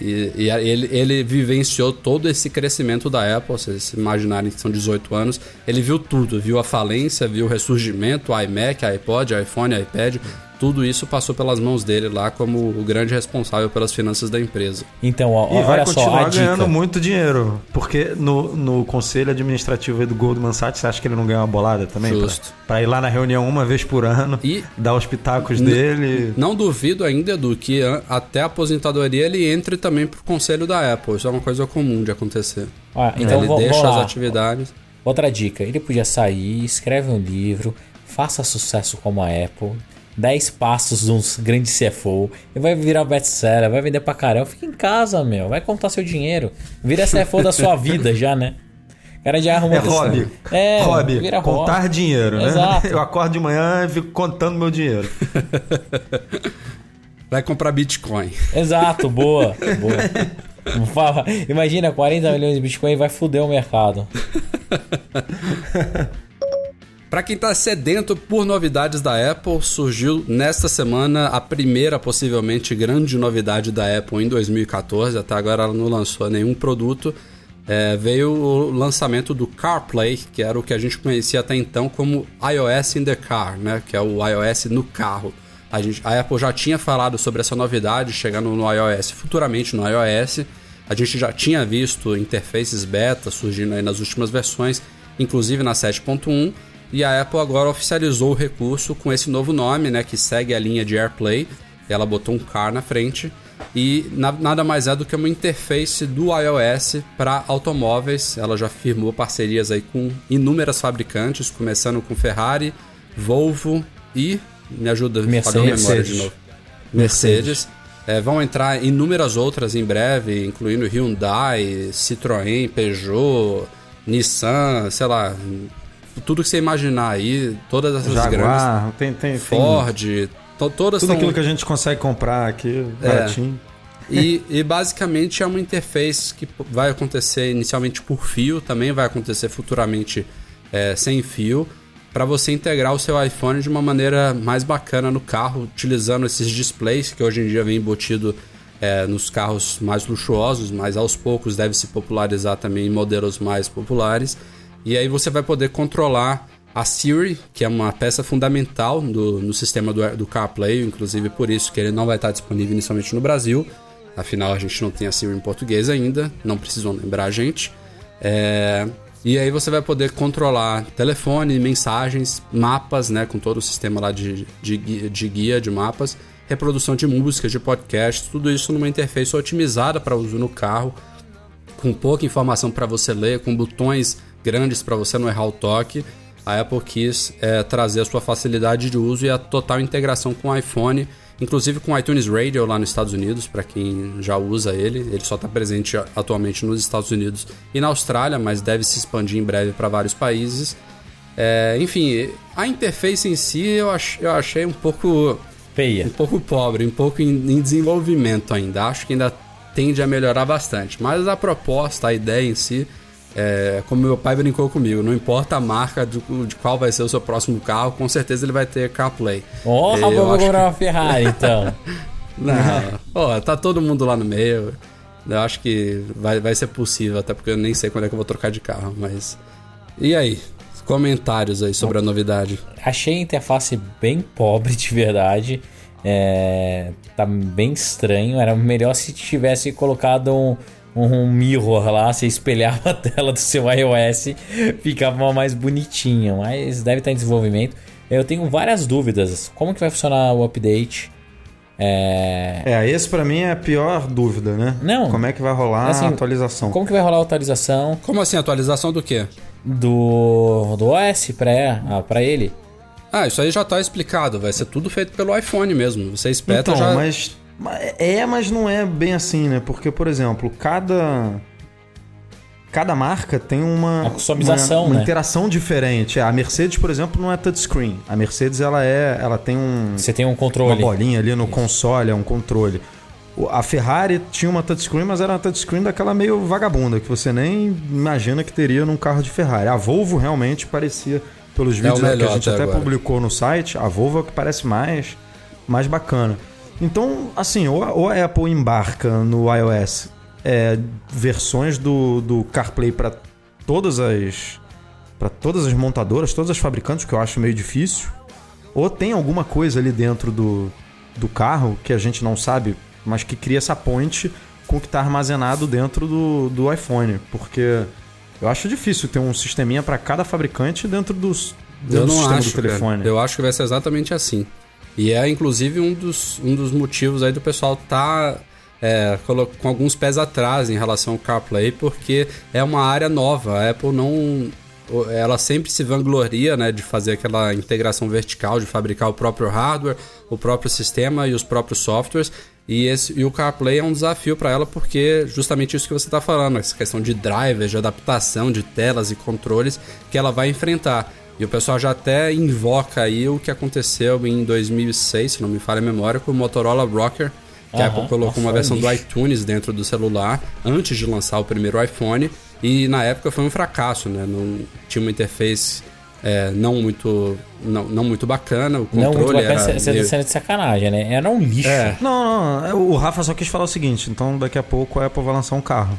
[SPEAKER 1] E, e ele, ele vivenciou todo esse crescimento da Apple, vocês se imaginarem que são 18 anos. Ele viu tudo, viu a falência, viu o ressurgimento, iMac, iPod, iPhone, iPad. Tudo isso passou pelas mãos dele lá como o grande responsável pelas finanças da empresa.
[SPEAKER 3] Então, ó,
[SPEAKER 2] E vai
[SPEAKER 3] olha só, a
[SPEAKER 2] continuar
[SPEAKER 3] dica.
[SPEAKER 2] ganhando muito dinheiro. Porque no, no conselho administrativo aí do Goldman Sachs, você acha que ele não ganha uma bolada também?
[SPEAKER 1] Justo.
[SPEAKER 2] Pra, ir lá na reunião uma vez por ano,
[SPEAKER 1] E-
[SPEAKER 2] dar os pitacos dele.
[SPEAKER 1] Não duvido ainda, Edu, que até a aposentadoria ele entre também pro conselho da Apple. Isso é uma coisa comum de acontecer.
[SPEAKER 3] Ó, então,
[SPEAKER 1] ele
[SPEAKER 3] vamos
[SPEAKER 1] deixa
[SPEAKER 3] lá.
[SPEAKER 1] as atividades.
[SPEAKER 3] Outra dica, ele podia sair, escreve um livro, faça sucesso como a Apple, 10 passos de uns grandes CFO, e vai virar best-seller, vai vender pra caramba, fica em casa, meu, vai contar seu dinheiro, vira CFO da sua vida já, né? O cara já arrumou
[SPEAKER 2] É hobby.
[SPEAKER 3] É,
[SPEAKER 2] hobby.
[SPEAKER 3] vira
[SPEAKER 2] Contar
[SPEAKER 3] hobby.
[SPEAKER 2] dinheiro, né?
[SPEAKER 3] Exato.
[SPEAKER 2] Eu acordo de manhã e fico contando meu dinheiro.
[SPEAKER 1] Vai comprar Bitcoin.
[SPEAKER 3] Exato, boa, boa. Imagina, 40 milhões de Bitcoin vai foder o mercado.
[SPEAKER 1] Para quem tá sedento por novidades da Apple, surgiu nesta semana a primeira, possivelmente grande novidade da Apple em 2014. Até agora ela não lançou nenhum produto. É, veio o lançamento do CarPlay, que era o que a gente conhecia até então como iOS in the Car, né? Que é o iOS no carro. A, gente, a Apple já tinha falado sobre essa novidade chegando no iOS, futuramente no iOS. A gente já tinha visto interfaces beta surgindo aí nas últimas versões, inclusive na 7.1. E a Apple agora oficializou o recurso com esse novo nome, né, que segue a linha de AirPlay. Ela botou um car na frente e na- nada mais é do que uma interface do iOS para automóveis. Ela já firmou parcerias aí com inúmeras fabricantes, começando com Ferrari, Volvo e me ajuda, falhou a memória de
[SPEAKER 2] Mercedes.
[SPEAKER 1] novo. Mercedes. É, vão entrar inúmeras outras em breve, incluindo Hyundai, Citroën, Peugeot, Nissan, sei lá, tudo que você imaginar aí, todas essas grandes.
[SPEAKER 2] Jaguar, tem, tem, tem
[SPEAKER 1] Ford, to- todas
[SPEAKER 2] tudo
[SPEAKER 1] são...
[SPEAKER 2] aquilo que a gente consegue comprar aqui,
[SPEAKER 1] É.
[SPEAKER 2] baratinho.
[SPEAKER 1] E, e basicamente é uma interface que vai acontecer inicialmente por fio, também vai acontecer futuramente é, sem fio, para você integrar o seu iPhone de uma maneira mais bacana no carro, utilizando esses displays que hoje em dia vem embutido é, nos carros mais luxuosos, mas aos poucos deve se popularizar também em modelos mais populares. E aí você vai poder controlar a Siri, que é uma peça fundamental do, no sistema do, do CarPlay, inclusive por isso que ele não vai estar disponível inicialmente no Brasil. Afinal, a gente não tem a Siri em português ainda, não precisam lembrar a gente. É, E aí você vai poder controlar telefone, mensagens, mapas, né? Com todo o sistema lá de, de, de guia de mapas, reprodução de músicas, de podcasts, tudo isso numa interface otimizada para uso no carro, com pouca informação para você ler, com botões grandes para você não errar o toque. A Apple quis é, trazer a sua facilidade de uso e a total integração com o iPhone, inclusive com o iTunes Radio lá nos Estados Unidos, para quem já usa ele. Ele só está presente atualmente nos Estados Unidos e na Austrália, mas deve se expandir em breve para vários países. É, enfim, a interface em si eu, ach, eu achei um pouco
[SPEAKER 3] Feia.
[SPEAKER 1] um pouco pobre, um pouco em, em desenvolvimento ainda. Acho que ainda tende a melhorar bastante. Mas a proposta, a ideia em si, é, como meu pai brincou comigo, não importa a marca de, de qual vai ser o seu próximo carro, com certeza ele vai ter CarPlay.
[SPEAKER 3] Ó,
[SPEAKER 1] Eu
[SPEAKER 3] oh, vou comprar uma Ferrari, então.
[SPEAKER 1] Não, ó, tá todo mundo lá no meio. Eu acho que vai, vai ser possível, até porque eu nem sei quando é que eu vou trocar de carro, mas. E aí? Comentários aí sobre a novidade.
[SPEAKER 3] Achei a interface bem pobre de verdade. É, tá bem estranho. Era melhor se tivesse colocado um, um mirror lá, você espelhava a tela do seu iOS, ficava mais bonitinha. Mas deve estar em desenvolvimento. Eu tenho várias dúvidas. Como que vai funcionar o update? É,
[SPEAKER 2] É, esse pra mim é a pior dúvida, né?
[SPEAKER 3] Não.
[SPEAKER 2] Como é que vai rolar
[SPEAKER 3] Assim,
[SPEAKER 2] a atualização?
[SPEAKER 3] como que vai rolar a atualização
[SPEAKER 1] Como assim? Atualização do quê?
[SPEAKER 3] do, do OS pra, ah, ele?
[SPEAKER 1] Ah, isso aí já tá explicado. Vai ser tudo feito pelo iPhone mesmo. Você espeta
[SPEAKER 2] Então,
[SPEAKER 1] já.
[SPEAKER 2] mas é, mas não é bem assim, né? Porque, por exemplo, cada cada marca tem uma
[SPEAKER 3] A customização,
[SPEAKER 2] uma, uma
[SPEAKER 3] né?
[SPEAKER 2] interação diferente. A Mercedes, por exemplo, não é touchscreen. A Mercedes ela é, ela tem um
[SPEAKER 3] Você tem um
[SPEAKER 2] uma
[SPEAKER 3] controle.
[SPEAKER 2] bolinha ali no console, é um controle. A Ferrari tinha uma touchscreen, mas era uma touchscreen daquela meio vagabunda, que você nem imagina que teria num carro de Ferrari. A Volvo realmente parecia, pelos vídeos
[SPEAKER 1] o
[SPEAKER 2] que a gente
[SPEAKER 1] até
[SPEAKER 2] publicou no site, a Volvo é o que parece mais, mais bacana. Então, assim, ou a, ou a Apple embarca no iOS é, versões do, do CarPlay para todas as para todas as montadoras, todas as fabricantes, que eu acho meio difícil, ou tem alguma coisa ali dentro do, do carro que a gente não sabe, mas que cria essa ponte com o que está armazenado dentro do, do iPhone, porque eu acho difícil ter um sisteminha para cada fabricante dentro dos dentro
[SPEAKER 1] Eu
[SPEAKER 2] do
[SPEAKER 1] não
[SPEAKER 2] sistema
[SPEAKER 1] acho,
[SPEAKER 2] do telefone.
[SPEAKER 1] cara. Eu acho que vai ser exatamente assim. E é inclusive um dos, um dos motivos aí do pessoal tá é, com alguns pés atrás em relação ao CarPlay, porque é uma área nova. A Apple não. Ela sempre se vangloria né, de fazer aquela integração vertical, de fabricar o próprio hardware, o próprio sistema e os próprios softwares. E, esse, e o CarPlay é um desafio para ela porque justamente isso que você está falando, essa questão de drivers, de adaptação de telas e controles que ela vai enfrentar. E o pessoal já até invoca aí o que aconteceu em 2006, se não me falha a memória, com o Motorola Rocker, que a
[SPEAKER 3] Aham.
[SPEAKER 1] Apple colocou
[SPEAKER 3] Nossa,
[SPEAKER 1] uma versão do iTunes dentro do celular antes de lançar o primeiro iPhone. E na época foi um fracasso, né? Não, tinha uma interface é, não, muito, não, não muito bacana, o
[SPEAKER 3] Não,
[SPEAKER 1] controle
[SPEAKER 3] muito bacana,
[SPEAKER 1] era...
[SPEAKER 3] você
[SPEAKER 1] meio-
[SPEAKER 3] tá sendo de sacanagem, né? Era um lixo.
[SPEAKER 1] É.
[SPEAKER 2] Não, não, o Rafa só quis falar o seguinte, então daqui a pouco a Apple vai lançar um carro.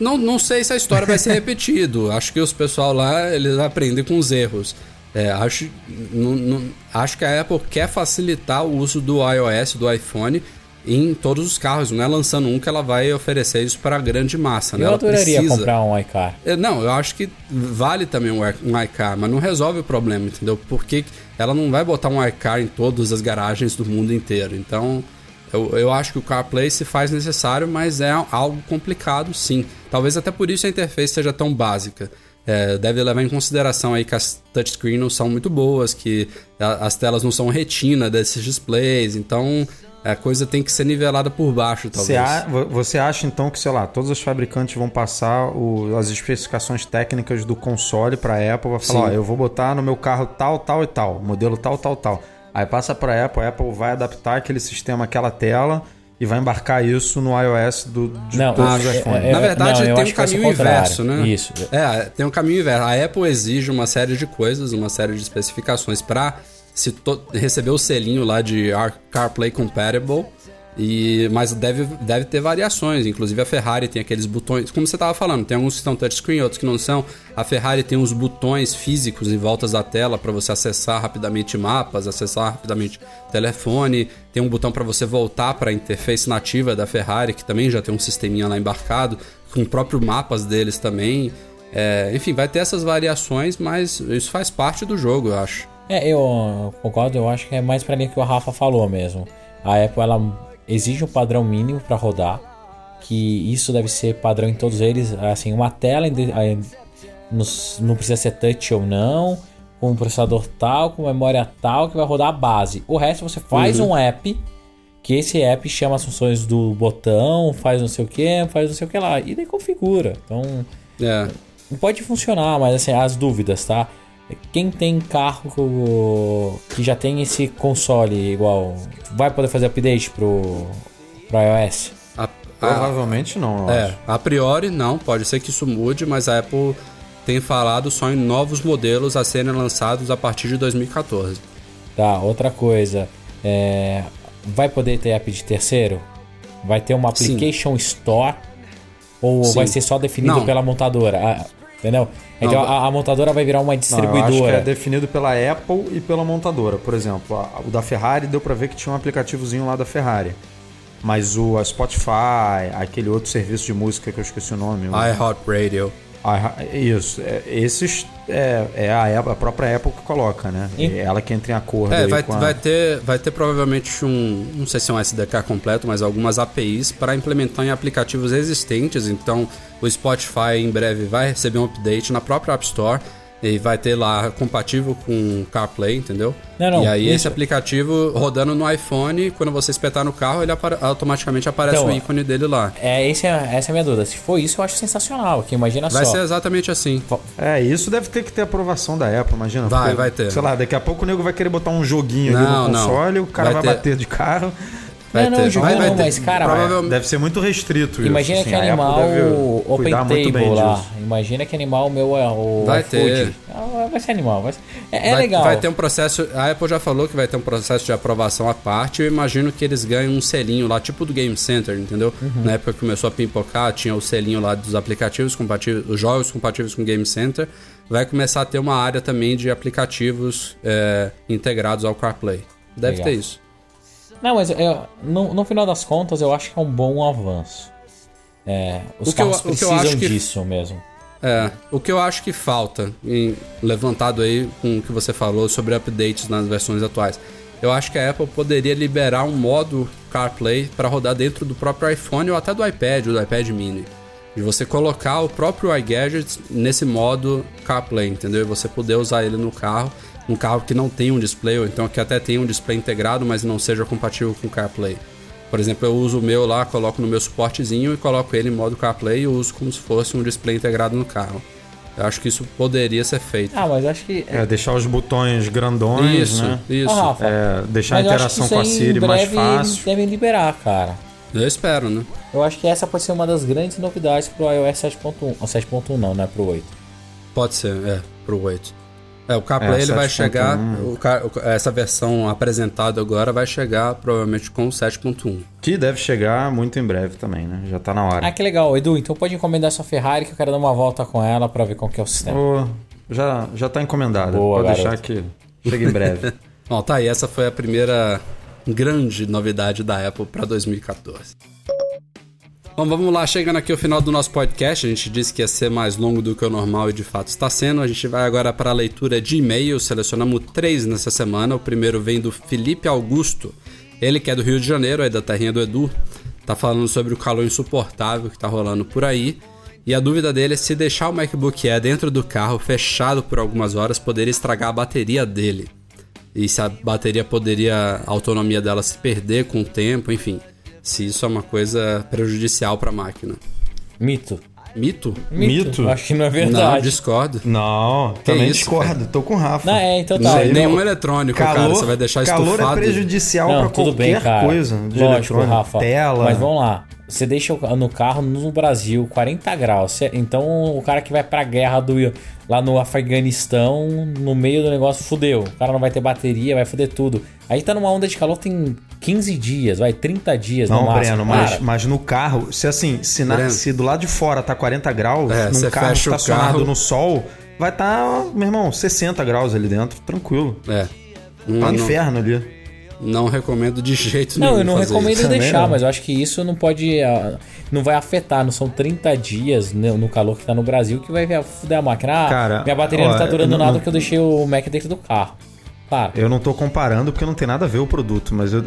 [SPEAKER 1] Não, não sei se a história vai ser repetido. Acho que os pessoal lá, eles aprendem com os erros. É, acho, não- não- acho que a Apple quer facilitar o uso do iOS, do iPhone, em todos os carros. Não é lançando um que ela vai oferecer isso para a grande massa. né?
[SPEAKER 3] Eu
[SPEAKER 1] Ela
[SPEAKER 3] adoraria
[SPEAKER 1] precisa.
[SPEAKER 3] comprar um iCar.
[SPEAKER 1] É, Não, eu acho que vale também um, um iCar, mas não resolve o problema, entendeu? Porque ela não vai botar um iCar em todas as garagens do mundo inteiro. Então, eu, eu acho que o CarPlay se faz necessário, mas é algo complicado, sim. Talvez até por isso a interface seja tão básica. É, deve levar em consideração aí que as touchscreen não são muito boas, que a- as telas não são retina desses displays, então a coisa tem que ser nivelada por baixo, talvez.
[SPEAKER 2] você acha então que, sei lá, todos os fabricantes vão passar o- as especificações técnicas do console para a Apple, vai falar,
[SPEAKER 1] Sim.
[SPEAKER 2] ó, eu vou botar no meu carro tal, tal e tal, modelo tal, tal, tal. Aí passa para a Apple, a Apple vai adaptar aquele sistema, aquela tela e vai embarcar isso no iOS do, de
[SPEAKER 3] Não,
[SPEAKER 2] todos
[SPEAKER 3] acho-
[SPEAKER 2] os iPhones.
[SPEAKER 3] é-
[SPEAKER 1] Na verdade,
[SPEAKER 3] não,
[SPEAKER 1] tem um caminho inverso, né?
[SPEAKER 3] Isso.
[SPEAKER 1] É, tem um caminho inverso. A Apple exige uma série de coisas, uma série de especificações para se receber o selinho lá de Ar- CarPlay Compatible. E, mas deve, deve ter variações. Inclusive a Ferrari tem aqueles botões. Como você estava falando, tem alguns que são touchscreen, outros que não são. A Ferrari tem uns botões físicos em voltas da tela para você acessar rapidamente mapas, acessar rapidamente telefone. Tem um botão para você voltar para a interface nativa da Ferrari, que também já tem um sisteminha lá embarcado, com o próprio mapas deles também. É, enfim, vai ter essas variações, mas isso faz parte do jogo, eu acho.
[SPEAKER 3] É, eu concordo, eu acho que é mais pra linha que o Rafa falou mesmo. A Apple ela exige um padrão mínimo pra rodar, que isso deve ser padrão em todos eles, assim, uma tela não precisa ser touch ou não, com um processador tal, com memória tal, que vai rodar a base. O resto você faz um app, que esse app chama as funções do botão, faz não sei o que, faz não sei o que lá, e daí configura. Então,
[SPEAKER 1] É,
[SPEAKER 3] Pode funcionar, mas assim, as dúvidas, tá? Quem tem carro que- já tem esse console igual, vai poder fazer update pro, pro iOS?
[SPEAKER 1] a- a-
[SPEAKER 2] Provavelmente não, eu
[SPEAKER 1] É,
[SPEAKER 2] acho.
[SPEAKER 1] a priori não, pode ser que isso mude, mas a Apple tem falado só em novos modelos a serem lançados a partir de 2014.
[SPEAKER 3] Tá, outra coisa, é, vai poder ter app de terceiro? Vai ter uma
[SPEAKER 1] Sim.
[SPEAKER 3] application store Ou
[SPEAKER 1] Sim.
[SPEAKER 3] vai ser só definido
[SPEAKER 1] Não.
[SPEAKER 3] pela montadora? Entendeu? Então
[SPEAKER 1] Não,
[SPEAKER 3] a, a montadora vai virar uma
[SPEAKER 2] Não, eu acho que
[SPEAKER 3] distribuidora.
[SPEAKER 2] é definido pela Apple e pela montadora. Por exemplo, a- o da Ferrari deu pra ver que tinha um aplicativozinho lá da Ferrari. Mas o a Spotify, aquele outro serviço de música que eu esqueci o nome. o-
[SPEAKER 1] iHeartRadio.
[SPEAKER 2] Isso. é, esses é, é a, Apple- a própria Apple que coloca, né? É ela que entra em acordo
[SPEAKER 1] É, vai,
[SPEAKER 2] a...
[SPEAKER 1] vai, ter, vai ter provavelmente um, não sei se é um SDK completo, mas algumas APIs para implementar em aplicativos existentes. Então, o Spotify em breve vai receber um update na própria App Store e vai ter lá compatível com CarPlay, entendeu?
[SPEAKER 3] Não, não,
[SPEAKER 1] e aí
[SPEAKER 3] isso-
[SPEAKER 1] esse aplicativo rodando no iPhone, quando você espetar no carro, ele apare- automaticamente aparece
[SPEAKER 3] Então,
[SPEAKER 1] o ícone dele lá.
[SPEAKER 3] É, esse é, essa é a minha dúvida. Se for isso, eu acho sensacional. Que imagina
[SPEAKER 1] Vai
[SPEAKER 3] só.
[SPEAKER 1] ser exatamente assim.
[SPEAKER 2] É, isso deve ter que ter aprovação da Apple, imagina.
[SPEAKER 1] Vai, vai ter.
[SPEAKER 2] Sei lá, daqui a pouco o nego vai querer botar um joguinho ali
[SPEAKER 1] Não,
[SPEAKER 2] no
[SPEAKER 1] não.
[SPEAKER 2] console, o cara vai,
[SPEAKER 1] Vai ter.
[SPEAKER 2] bater de carro.
[SPEAKER 1] Vai
[SPEAKER 3] não, não,
[SPEAKER 1] ter.
[SPEAKER 3] jogo
[SPEAKER 1] Vai- vai
[SPEAKER 3] não,
[SPEAKER 1] ter.
[SPEAKER 3] mas, cara,
[SPEAKER 1] Provavelmente-
[SPEAKER 2] Deve ser muito restrito isso.
[SPEAKER 3] Imagina
[SPEAKER 2] assim,
[SPEAKER 3] que animal open
[SPEAKER 2] cuidar muito bem
[SPEAKER 3] table lá.
[SPEAKER 2] disso.
[SPEAKER 3] Imagina que animal meu é o
[SPEAKER 1] Vai ter.
[SPEAKER 3] Ah, Vai ser animal. Vai ser... É, é
[SPEAKER 1] vai,
[SPEAKER 3] legal.
[SPEAKER 1] Vai ter um processo. A Apple já falou que vai ter um processo de aprovação à parte. Eu imagino que eles ganham um selinho lá, tipo do Game Center, entendeu?
[SPEAKER 3] Uhum.
[SPEAKER 1] Na época que começou a pipocar, tinha o selinho lá dos aplicativos compatíveis, os jogos compatíveis com o Game Center. Vai começar a ter uma área também de aplicativos é, integrados ao CarPlay. Deve
[SPEAKER 3] Legal.
[SPEAKER 1] ter isso.
[SPEAKER 3] Não, mas eu- no, no final das contas, eu acho que é um bom avanço. É, os
[SPEAKER 1] O que eu-
[SPEAKER 3] carros
[SPEAKER 1] eu
[SPEAKER 3] precisam
[SPEAKER 1] que-
[SPEAKER 3] disso mesmo.
[SPEAKER 1] É, o que eu acho que falta, levantado aí com o que você falou sobre updates nas versões atuais, eu acho que a Apple poderia liberar um modo CarPlay para rodar dentro do próprio iPhone ou até do iPad, ou do iPad mini. E você colocar o próprio iGadget nesse modo CarPlay, entendeu? E você poder usar ele no carro, um carro que não tem um display, ou então que até tem um display integrado, mas não seja compatível com CarPlay. Por exemplo, eu uso o meu lá, coloco no meu suportezinho e coloco ele em modo CarPlay e uso como se fosse um display integrado no carro. Eu acho que isso poderia ser feito.
[SPEAKER 3] Ah, mas acho que.
[SPEAKER 2] É, deixar os botões grandões,
[SPEAKER 1] isso,
[SPEAKER 2] né?
[SPEAKER 1] isso.
[SPEAKER 3] Ah, Rafa,
[SPEAKER 2] É, deixar a
[SPEAKER 3] mas eu acho que
[SPEAKER 2] interação com a Siri mais fácil.
[SPEAKER 3] devem liberar, cara.
[SPEAKER 1] Eu espero, né?
[SPEAKER 3] Eu acho que essa pode ser uma das grandes novidades pro iOS 7.1. Ou 7.1 não, não é pro 8.
[SPEAKER 1] Pode ser, é, pro 8. É, o CarPlay
[SPEAKER 2] É,
[SPEAKER 1] ele vai
[SPEAKER 2] 7.1.
[SPEAKER 1] chegar, o essa versão apresentada agora vai chegar provavelmente com o 7.1.
[SPEAKER 2] Que deve chegar muito em breve também, né? Já tá na hora.
[SPEAKER 3] Ah, que legal. Edu, então pode encomendar sua Ferrari que eu quero dar uma volta com ela pra ver como que é o sistema.
[SPEAKER 2] Já, já tá encomendado.
[SPEAKER 3] Boa,
[SPEAKER 2] Pode deixar
[SPEAKER 3] garoto.
[SPEAKER 2] que chega em breve.
[SPEAKER 1] Bom, tá aí, essa foi a primeira grande novidade da Apple para 2014. Bom, vamos lá, chegando aqui ao final do nosso podcast. A gente disse que ia ser mais longo do que o normal e de fato está sendo. A gente vai agora para a leitura de e-mails. Selecionamos três nessa semana. O primeiro vem do Felipe Augusto. Ele que é do Rio de Janeiro, é da terrinha do Edu. Tá falando sobre o calor insuportável que tá rolando por aí. E a dúvida dele é se deixar o MacBook Air dentro do carro, fechado por algumas horas, poderia estragar a bateria dele e se a bateria poderia, a autonomia dela se perder com o tempo, enfim. Se isso é uma coisa prejudicial para a máquina.
[SPEAKER 3] Mito.
[SPEAKER 1] Mito?
[SPEAKER 2] Mito?
[SPEAKER 3] Acho que não é
[SPEAKER 1] Não,
[SPEAKER 3] verdade.
[SPEAKER 1] discordo.
[SPEAKER 2] Não, também
[SPEAKER 1] isso,
[SPEAKER 2] discordo. Tô com o Rafa.
[SPEAKER 3] Não, é, então
[SPEAKER 1] Não,
[SPEAKER 3] tá. então-
[SPEAKER 1] nenhum eletrônico, cara. Você vai deixar
[SPEAKER 2] calor
[SPEAKER 1] estufado.
[SPEAKER 2] é prejudicial
[SPEAKER 3] Não,
[SPEAKER 2] pra
[SPEAKER 3] tudo
[SPEAKER 2] qualquer
[SPEAKER 3] bem, cara.
[SPEAKER 2] coisa. De
[SPEAKER 3] Lógico, Rafa.
[SPEAKER 2] Tela.
[SPEAKER 3] Mas vamos lá. Você deixa no carro no Brasil 40 graus. Então o cara que vai pra guerra do, lá no Afeganistão, no meio do negócio, fudeu. O cara não vai ter bateria, vai fuder tudo. Aí tá numa onda de calor tem 15 dias, vai, 30 dias no
[SPEAKER 2] Não,
[SPEAKER 3] máximo.
[SPEAKER 2] Breno, mas, mas no carro, se assim, se, na- se do lado de fora tá 40 graus,
[SPEAKER 1] É,
[SPEAKER 2] num carro estacionado
[SPEAKER 1] carro.
[SPEAKER 2] no sol, vai tá, meu irmão, 60 graus ali dentro, tranquilo.
[SPEAKER 1] É.
[SPEAKER 2] Tá
[SPEAKER 1] Não,
[SPEAKER 2] um
[SPEAKER 1] não,
[SPEAKER 2] inferno ali.
[SPEAKER 1] não recomendo de jeito nenhum.
[SPEAKER 3] Não, eu não
[SPEAKER 1] fazer
[SPEAKER 3] recomendo
[SPEAKER 1] isso.
[SPEAKER 3] Deixar,
[SPEAKER 2] não.
[SPEAKER 3] mas eu acho que isso não pode. ah, Não vai afetar, não são 30 dias né, no calor que tá no Brasil que vai fuder a máquina. Ah,
[SPEAKER 2] Cara,
[SPEAKER 3] minha bateria não
[SPEAKER 2] ó,
[SPEAKER 3] tá durando
[SPEAKER 2] não-
[SPEAKER 3] nada
[SPEAKER 2] não-
[SPEAKER 3] porque eu deixei o Mac dentro do carro. Claro.
[SPEAKER 2] Eu não tô comparando porque não tem nada a ver o produto, mas eu-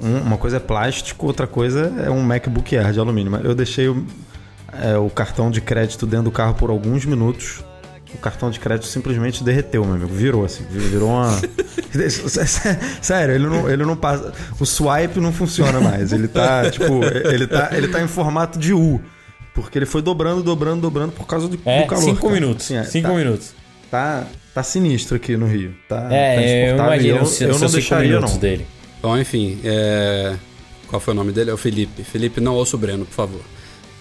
[SPEAKER 2] um- uma coisa é plástico, outra coisa é um MacBook Air de alumínio. Mas Eu deixei o, é, o cartão de crédito dentro do carro por alguns minutos. O cartão de crédito simplesmente derreteu, meu amigo. Virou assim, virou uma. Sério, ele não, ele não passa. O swipe não funciona mais. Ele tá, tipo, ele tá, ele tá em formato de U. Porque ele foi dobrando, dobrando, dobrando por causa do,
[SPEAKER 3] É,
[SPEAKER 2] do calor.
[SPEAKER 3] 5
[SPEAKER 2] cara.
[SPEAKER 3] minutos.
[SPEAKER 2] Assim, é,
[SPEAKER 3] 5
[SPEAKER 2] tá-
[SPEAKER 3] minutos.
[SPEAKER 2] Tá, tá sinistro aqui no Rio. Tá, tá
[SPEAKER 3] É, eu
[SPEAKER 2] insuportável.
[SPEAKER 3] imagino
[SPEAKER 2] eu,
[SPEAKER 3] os
[SPEAKER 2] eu não
[SPEAKER 3] seus 5
[SPEAKER 2] deixaria, não.
[SPEAKER 3] dele.
[SPEAKER 1] Bom, enfim, é... qual foi o nome dele? É o Felipe. Felipe, não ouça o Breno, por favor.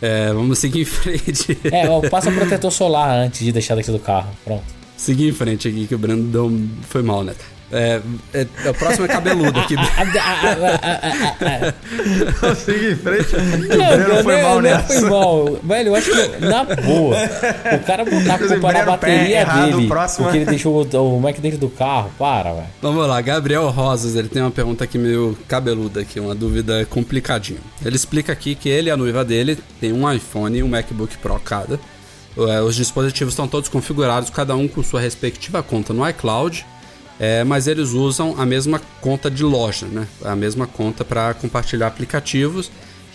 [SPEAKER 1] É, vamos seguir em frente.
[SPEAKER 3] É, ó, passa protetor solar antes de deixar dentro do carro. Pronto.
[SPEAKER 1] seguir em frente aqui, que o Breno deu... foi mal, né? É, é, é, o próximo é cabeludo aqui.
[SPEAKER 2] Siga em frente.
[SPEAKER 3] Não,
[SPEAKER 2] o Breno foi
[SPEAKER 3] não,
[SPEAKER 2] mal
[SPEAKER 3] não
[SPEAKER 2] nessa.
[SPEAKER 3] foi mal. Velho, eu acho que, na boa, o cara botar a culpa na bateria
[SPEAKER 2] errado,
[SPEAKER 3] dele,
[SPEAKER 2] próximo-
[SPEAKER 3] porque ele deixou o, o Mac dentro do carro, para, velho.
[SPEAKER 1] Vamos lá, Gabriel Rosas, ele tem uma pergunta aqui meio cabeluda aqui, uma dúvida complicadinha. Ele explica aqui que ele e a noiva dele tem um iPhone e um MacBook Pro cada. É, Os dispositivos estão todos configurados, cada um com sua respectiva conta no iCloud, é, mas eles usam a mesma conta de loja, né? A mesma conta para compartilhar aplicativos.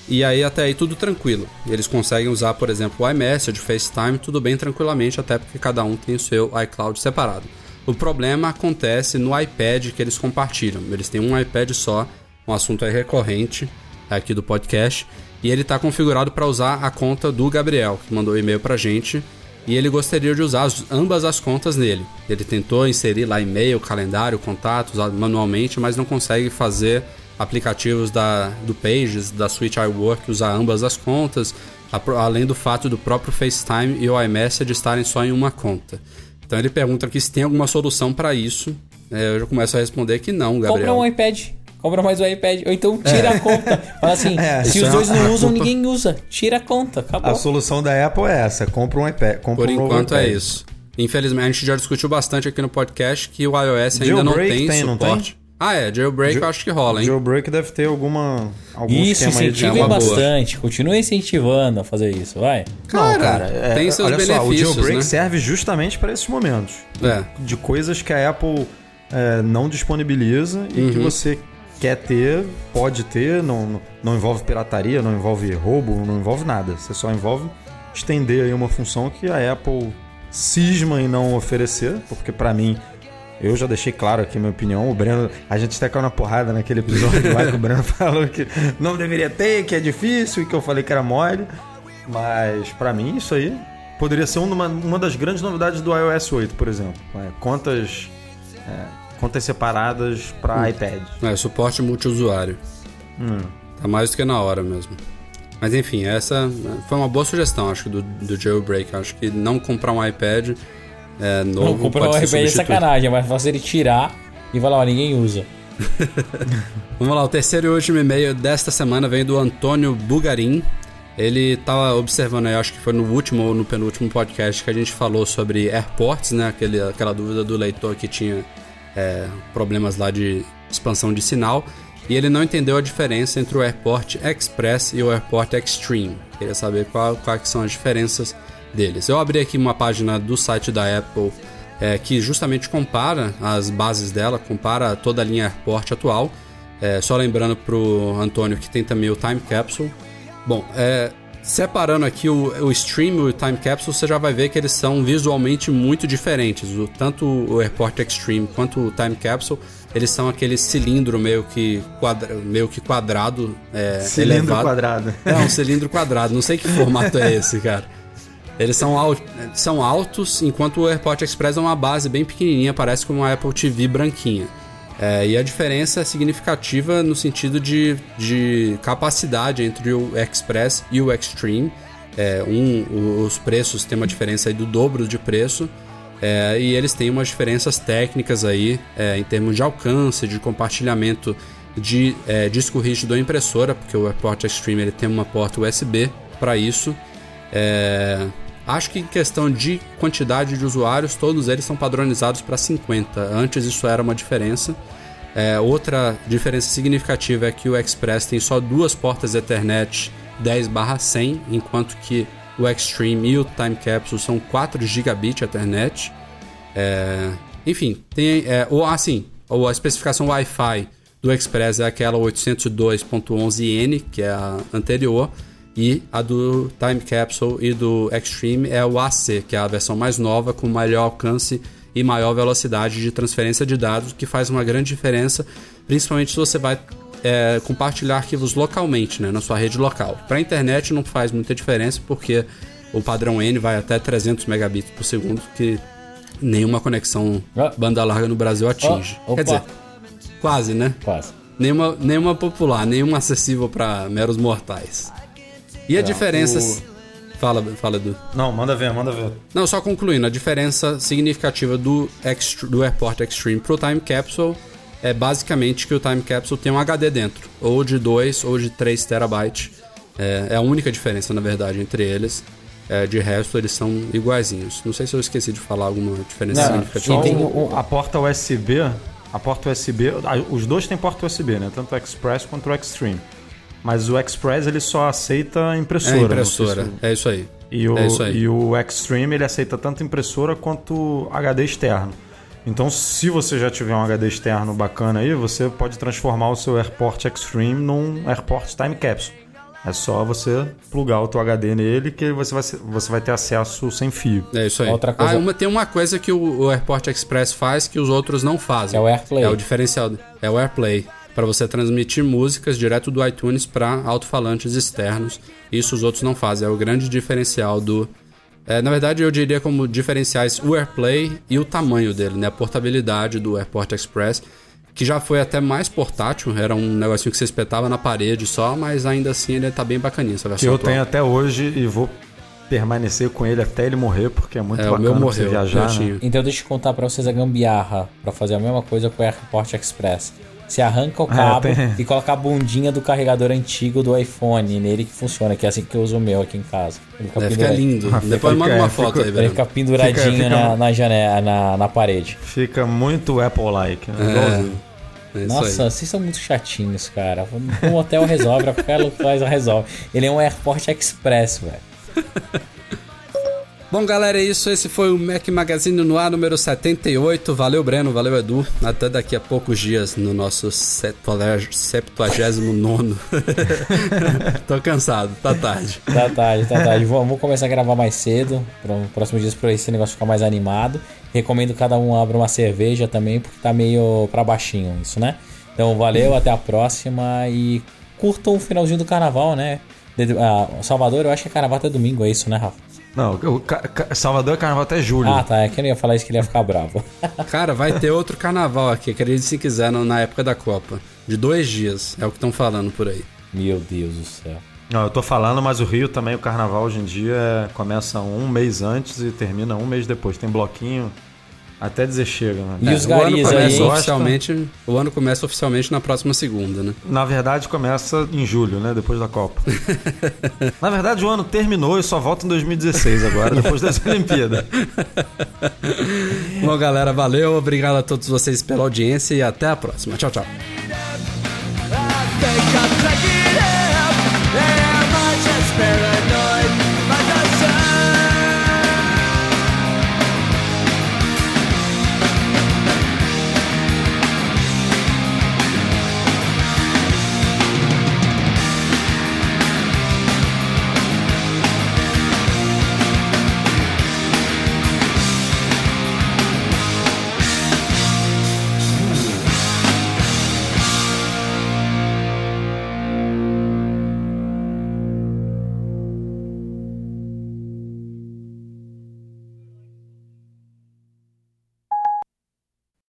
[SPEAKER 1] E aí até aí tudo tranquilo. Eles conseguem usar, por exemplo, o iMessage, o FaceTime, tudo bem tranquilamente, até porque cada um tem o seu iCloud separado. O problema acontece no iPad que eles compartilham. Eles têm um iPad só, um assunto é recorrente aqui do podcast, e ele está configurado para usar a conta do Gabriel, que mandou o e-mail pra gente, e ele gostaria de usar as- ambas as contas nele. Ele tentou inserir lá e-mail, calendário, contatos manualmente, mas não consegue fazer aplicativos da, do Pages, da Switch iWork, usar ambas as contas, além do fato do próprio FaceTime e o iMessage estarem só em uma conta. Então ele pergunta aqui se tem alguma solução para isso. É, eu já começo a responder que não, Gabriel.
[SPEAKER 3] Compra um iPad. Compra mais um iPad. Ou então tira a conta. Fala assim,
[SPEAKER 2] É,
[SPEAKER 3] se os
[SPEAKER 2] é
[SPEAKER 3] dois
[SPEAKER 2] uma-
[SPEAKER 3] não
[SPEAKER 2] a
[SPEAKER 3] usam,
[SPEAKER 2] culpa-
[SPEAKER 3] ninguém usa. Tira a conta, acabou.
[SPEAKER 2] A solução da Apple é essa: compra um iPad. Compra
[SPEAKER 1] Por
[SPEAKER 2] um
[SPEAKER 1] enquanto é
[SPEAKER 2] iPad.
[SPEAKER 1] isso. Infelizmente, a gente já discutiu bastante aqui no podcast que o iOS ainda não tem,
[SPEAKER 2] tem, não
[SPEAKER 1] suporte. Ah, é, jailbreak
[SPEAKER 2] Ja-
[SPEAKER 1] eu acho que rola, hein?
[SPEAKER 2] Jailbreak deve ter alguma, algum
[SPEAKER 3] Isso, incentivem
[SPEAKER 1] é uma boa.
[SPEAKER 3] bastante. Continua incentivando a fazer isso, vai.
[SPEAKER 2] Não,
[SPEAKER 1] Cara,
[SPEAKER 2] cara, é,
[SPEAKER 1] tem seus
[SPEAKER 2] olha só, o
[SPEAKER 1] benefícios,
[SPEAKER 2] jailbreak
[SPEAKER 1] né?
[SPEAKER 2] serve justamente para esses momentos.
[SPEAKER 1] É.
[SPEAKER 2] De coisas que a Apple é, não disponibiliza e
[SPEAKER 1] Uhum.
[SPEAKER 2] que você quer ter, pode ter, não, não- envolve pirataria, não envolve roubo, não envolve nada. Você só envolve estender aí uma função que a Apple cisma em não oferecer, porque para mim eu já deixei claro aqui minha opinião. O Breno, a gente até caiu na porrada naquele episódio lá que o Breno falou que não deveria ter, que é difícil e que eu falei que era mole. Mas pra mim isso aí poderia ser uma, uma das grandes novidades do iOS 8, por exemplo. É, contas, é, contas separadas para iPad.
[SPEAKER 1] É, suporte multiusuário.
[SPEAKER 2] Hum.
[SPEAKER 1] Tá mais do que na hora mesmo. Mas enfim, essa foi uma boa sugestão, acho, do, do jailbreak. Acho que não comprar um iPad é, novo
[SPEAKER 3] Não, comprar um iPad é sacanagem, é mais fácil ele tirar e falar, ó, ninguém usa.
[SPEAKER 1] Vamos lá, o terceiro e último e-mail desta semana vem do Antônio Bugarin. Ele estava observando aí, acho que foi no último ou no penúltimo podcast que a gente falou sobre airports, né? Aquele, aquela dúvida do leitor que tinha é, problemas lá de expansão de sinal. E ele não entendeu a diferença entre o Airport Express e o Airport Extreme. Queria saber qual, quais são as diferenças deles. Eu abri aqui uma página do site da Apple é, que justamente compara as bases dela, compara toda a linha Airport atual. É, só lembrando pro Antônio que tem também o Time Capsule. Bom, é, separando aqui o, o Stream e o Time Capsule, você já vai ver que eles são visualmente muito diferentes. O, tanto o Airport Extreme quanto o Time Capsule, eles são aquele cilindro meio que, quadra, meio que quadrado. É,
[SPEAKER 2] Cilindro
[SPEAKER 1] elevado.
[SPEAKER 2] quadrado.
[SPEAKER 1] É um cilindro quadrado, não sei que formato é esse, cara. Eles são, al são altos, enquanto o AirPort Express é uma base bem pequenininha, parece como uma Apple TV branquinha. É, e a diferença é significativa no sentido de, de capacidade entre o Express e o Extreme. É, um, os preços têm uma diferença do dobro de preço. É, e eles têm umas diferenças técnicas aí é, em termos de alcance, de compartilhamento de é, disco rígido ou impressora, porque o AirPort Extreme ele tem uma porta USB para isso. Acho que em questão de quantidade de usuários, todos eles são padronizados para 50. Antes isso era uma diferença. É, outra diferença significativa é que o Express tem só duas portas Ethernet 10/100, enquanto que o Extreme e o Time Capsule são 4 gigabit Ethernet. É, enfim, tem é, ou assim, ou a especificação Wi-Fi do Express é aquela 802.11n, que é a anterior, e a do Time Capsule e do Extreme é o AC, que é a versão mais nova com maior alcance e maior velocidade de transferência de dados, que faz uma grande diferença, principalmente se você vai é, compartilhar arquivos localmente, né, na sua rede local. Para a internet não faz muita diferença, porque o padrão N vai até 300 megabits por segundo, que nenhuma conexão
[SPEAKER 3] Ah.
[SPEAKER 1] banda larga no Brasil atinge.
[SPEAKER 3] Ó,
[SPEAKER 1] Quer dizer, quase, né?
[SPEAKER 3] Quase.
[SPEAKER 1] Nenhuma, nenhuma popular, nenhuma acessível para meros mortais. E a diferença.
[SPEAKER 2] o-
[SPEAKER 1] Fala, fala, Edu.
[SPEAKER 2] Não, manda ver, manda ver.
[SPEAKER 1] Não, só concluindo, a diferença significativa do, Ext- do Airport Extreme pro Time Capsule é basicamente que o Time Capsule tem um HD dentro, ou de 2 ou de 3 terabytes. É, é a única diferença, na verdade, entre eles. É, de resto, eles são iguaizinhos. Não sei se eu esqueci de falar alguma diferença
[SPEAKER 3] Não,
[SPEAKER 1] significativa.
[SPEAKER 2] Só
[SPEAKER 3] tem-
[SPEAKER 2] o- a porta USB, a porta USB, os dois têm porta USB, né? Tanto o Express quanto o Extreme. Mas o Express ele só aceita impressora.
[SPEAKER 1] É impressora,
[SPEAKER 2] se-
[SPEAKER 1] é isso aí.
[SPEAKER 2] E o,
[SPEAKER 1] É isso aí.
[SPEAKER 2] e o Extreme ele aceita tanto impressora quanto HD externo. Então, se você já tiver um HD externo bacana aí, você pode transformar o seu AirPort Extreme num AirPort Time Capsule. É só você plugar o teu HD nele que você vai, ser- você vai ter acesso sem fio.
[SPEAKER 1] É isso aí.
[SPEAKER 3] Outra coisa-
[SPEAKER 1] Ah, uma- tem uma coisa que o, o Airport Express faz que os outros não fazem.
[SPEAKER 3] É o AirPlay.
[SPEAKER 1] É o diferencial. É o AirPlay. Para você transmitir músicas direto do iTunes para alto-falantes externos. Isso os outros não fazem. É o grande diferencial do. é, na verdade, eu diria como diferenciais o AirPlay e o tamanho dele, né? A portabilidade do AirPort Express, que já foi até mais portátil. Era um negocinho que você espetava na parede só, mas ainda assim ele tá bem bacaninha essa
[SPEAKER 2] Que
[SPEAKER 1] versão
[SPEAKER 2] eu
[SPEAKER 1] atual.
[SPEAKER 2] tenho até hoje e vou permanecer com ele até ele morrer, porque é muito
[SPEAKER 1] É, o
[SPEAKER 2] bacana
[SPEAKER 1] meu
[SPEAKER 2] pra você
[SPEAKER 1] morreu.
[SPEAKER 2] viajar. né?
[SPEAKER 3] Então deixa eu contar pra vocês a gambiarra pra fazer a mesma coisa com o AirPort Express. Você arranca o
[SPEAKER 2] É,
[SPEAKER 3] cabo
[SPEAKER 2] tem-
[SPEAKER 3] e coloca a bundinha do carregador antigo do iPhone nele que funciona, que é assim que eu uso o meu aqui em casa. Ele fica,
[SPEAKER 1] É, fica lindo.
[SPEAKER 2] Ah,
[SPEAKER 1] Depois
[SPEAKER 2] fica-
[SPEAKER 1] manda
[SPEAKER 2] é,
[SPEAKER 1] uma
[SPEAKER 2] fica-
[SPEAKER 1] foto aí,
[SPEAKER 3] Ele
[SPEAKER 1] velho.
[SPEAKER 3] fica penduradinho
[SPEAKER 2] Fica- fica-
[SPEAKER 3] na, na janela, na, na parede.
[SPEAKER 2] Fica muito Apple-like. Né?
[SPEAKER 1] É isso
[SPEAKER 3] Nossa,
[SPEAKER 1] aí.
[SPEAKER 3] vocês são muito chatinhos, cara. Um hotel resolve, pra qualquer lugar resolve. Ele é um AirPort Express, velho.
[SPEAKER 1] Bom, galera, é isso. Esse foi o Mac Magazine no ar número 78. Valeu, Breno. Valeu, Edu. Até daqui a poucos dias no nosso 79. Tô cansado, tá tarde.
[SPEAKER 3] Tá tarde, tá tarde. Vamos começar a gravar mais cedo. Para os próximos dias pra esse negócio ficar mais animado. Recomendo que cada um abra uma cerveja também, porque tá meio pra baixinho isso, né? Então valeu, até a próxima e curtam o finalzinho do carnaval, né? Ah, Salvador, eu acho que é carnaval até domingo, é isso, né, Rafa?
[SPEAKER 2] Não, o ca- ca- Salvador é carnaval até julho.
[SPEAKER 3] Ah, tá. É que não ia falar isso que ele ia ficar bravo.
[SPEAKER 1] Cara, vai ter outro carnaval aqui, acredite se quiser, na época da Copa. De dois dias, é o que estão falando por aí.
[SPEAKER 3] Meu Deus do céu.
[SPEAKER 2] Não, eu tô falando, mas o Rio também, o carnaval hoje em dia é- começa um mês antes e termina um mês depois. Tem bloquinho até dizer chega. Né?
[SPEAKER 3] E os
[SPEAKER 1] o ano
[SPEAKER 3] garis aí, hein?
[SPEAKER 1] oficialmente. O ano começa oficialmente na próxima segunda, né?
[SPEAKER 2] Na verdade, começa em julho, né? Depois da Copa. Na verdade, o ano terminou e só volta em 2016 agora, depois das Olimpíadas.
[SPEAKER 1] Bom, galera, valeu. Obrigado a todos vocês pela audiência e até a próxima. Tchau, tchau.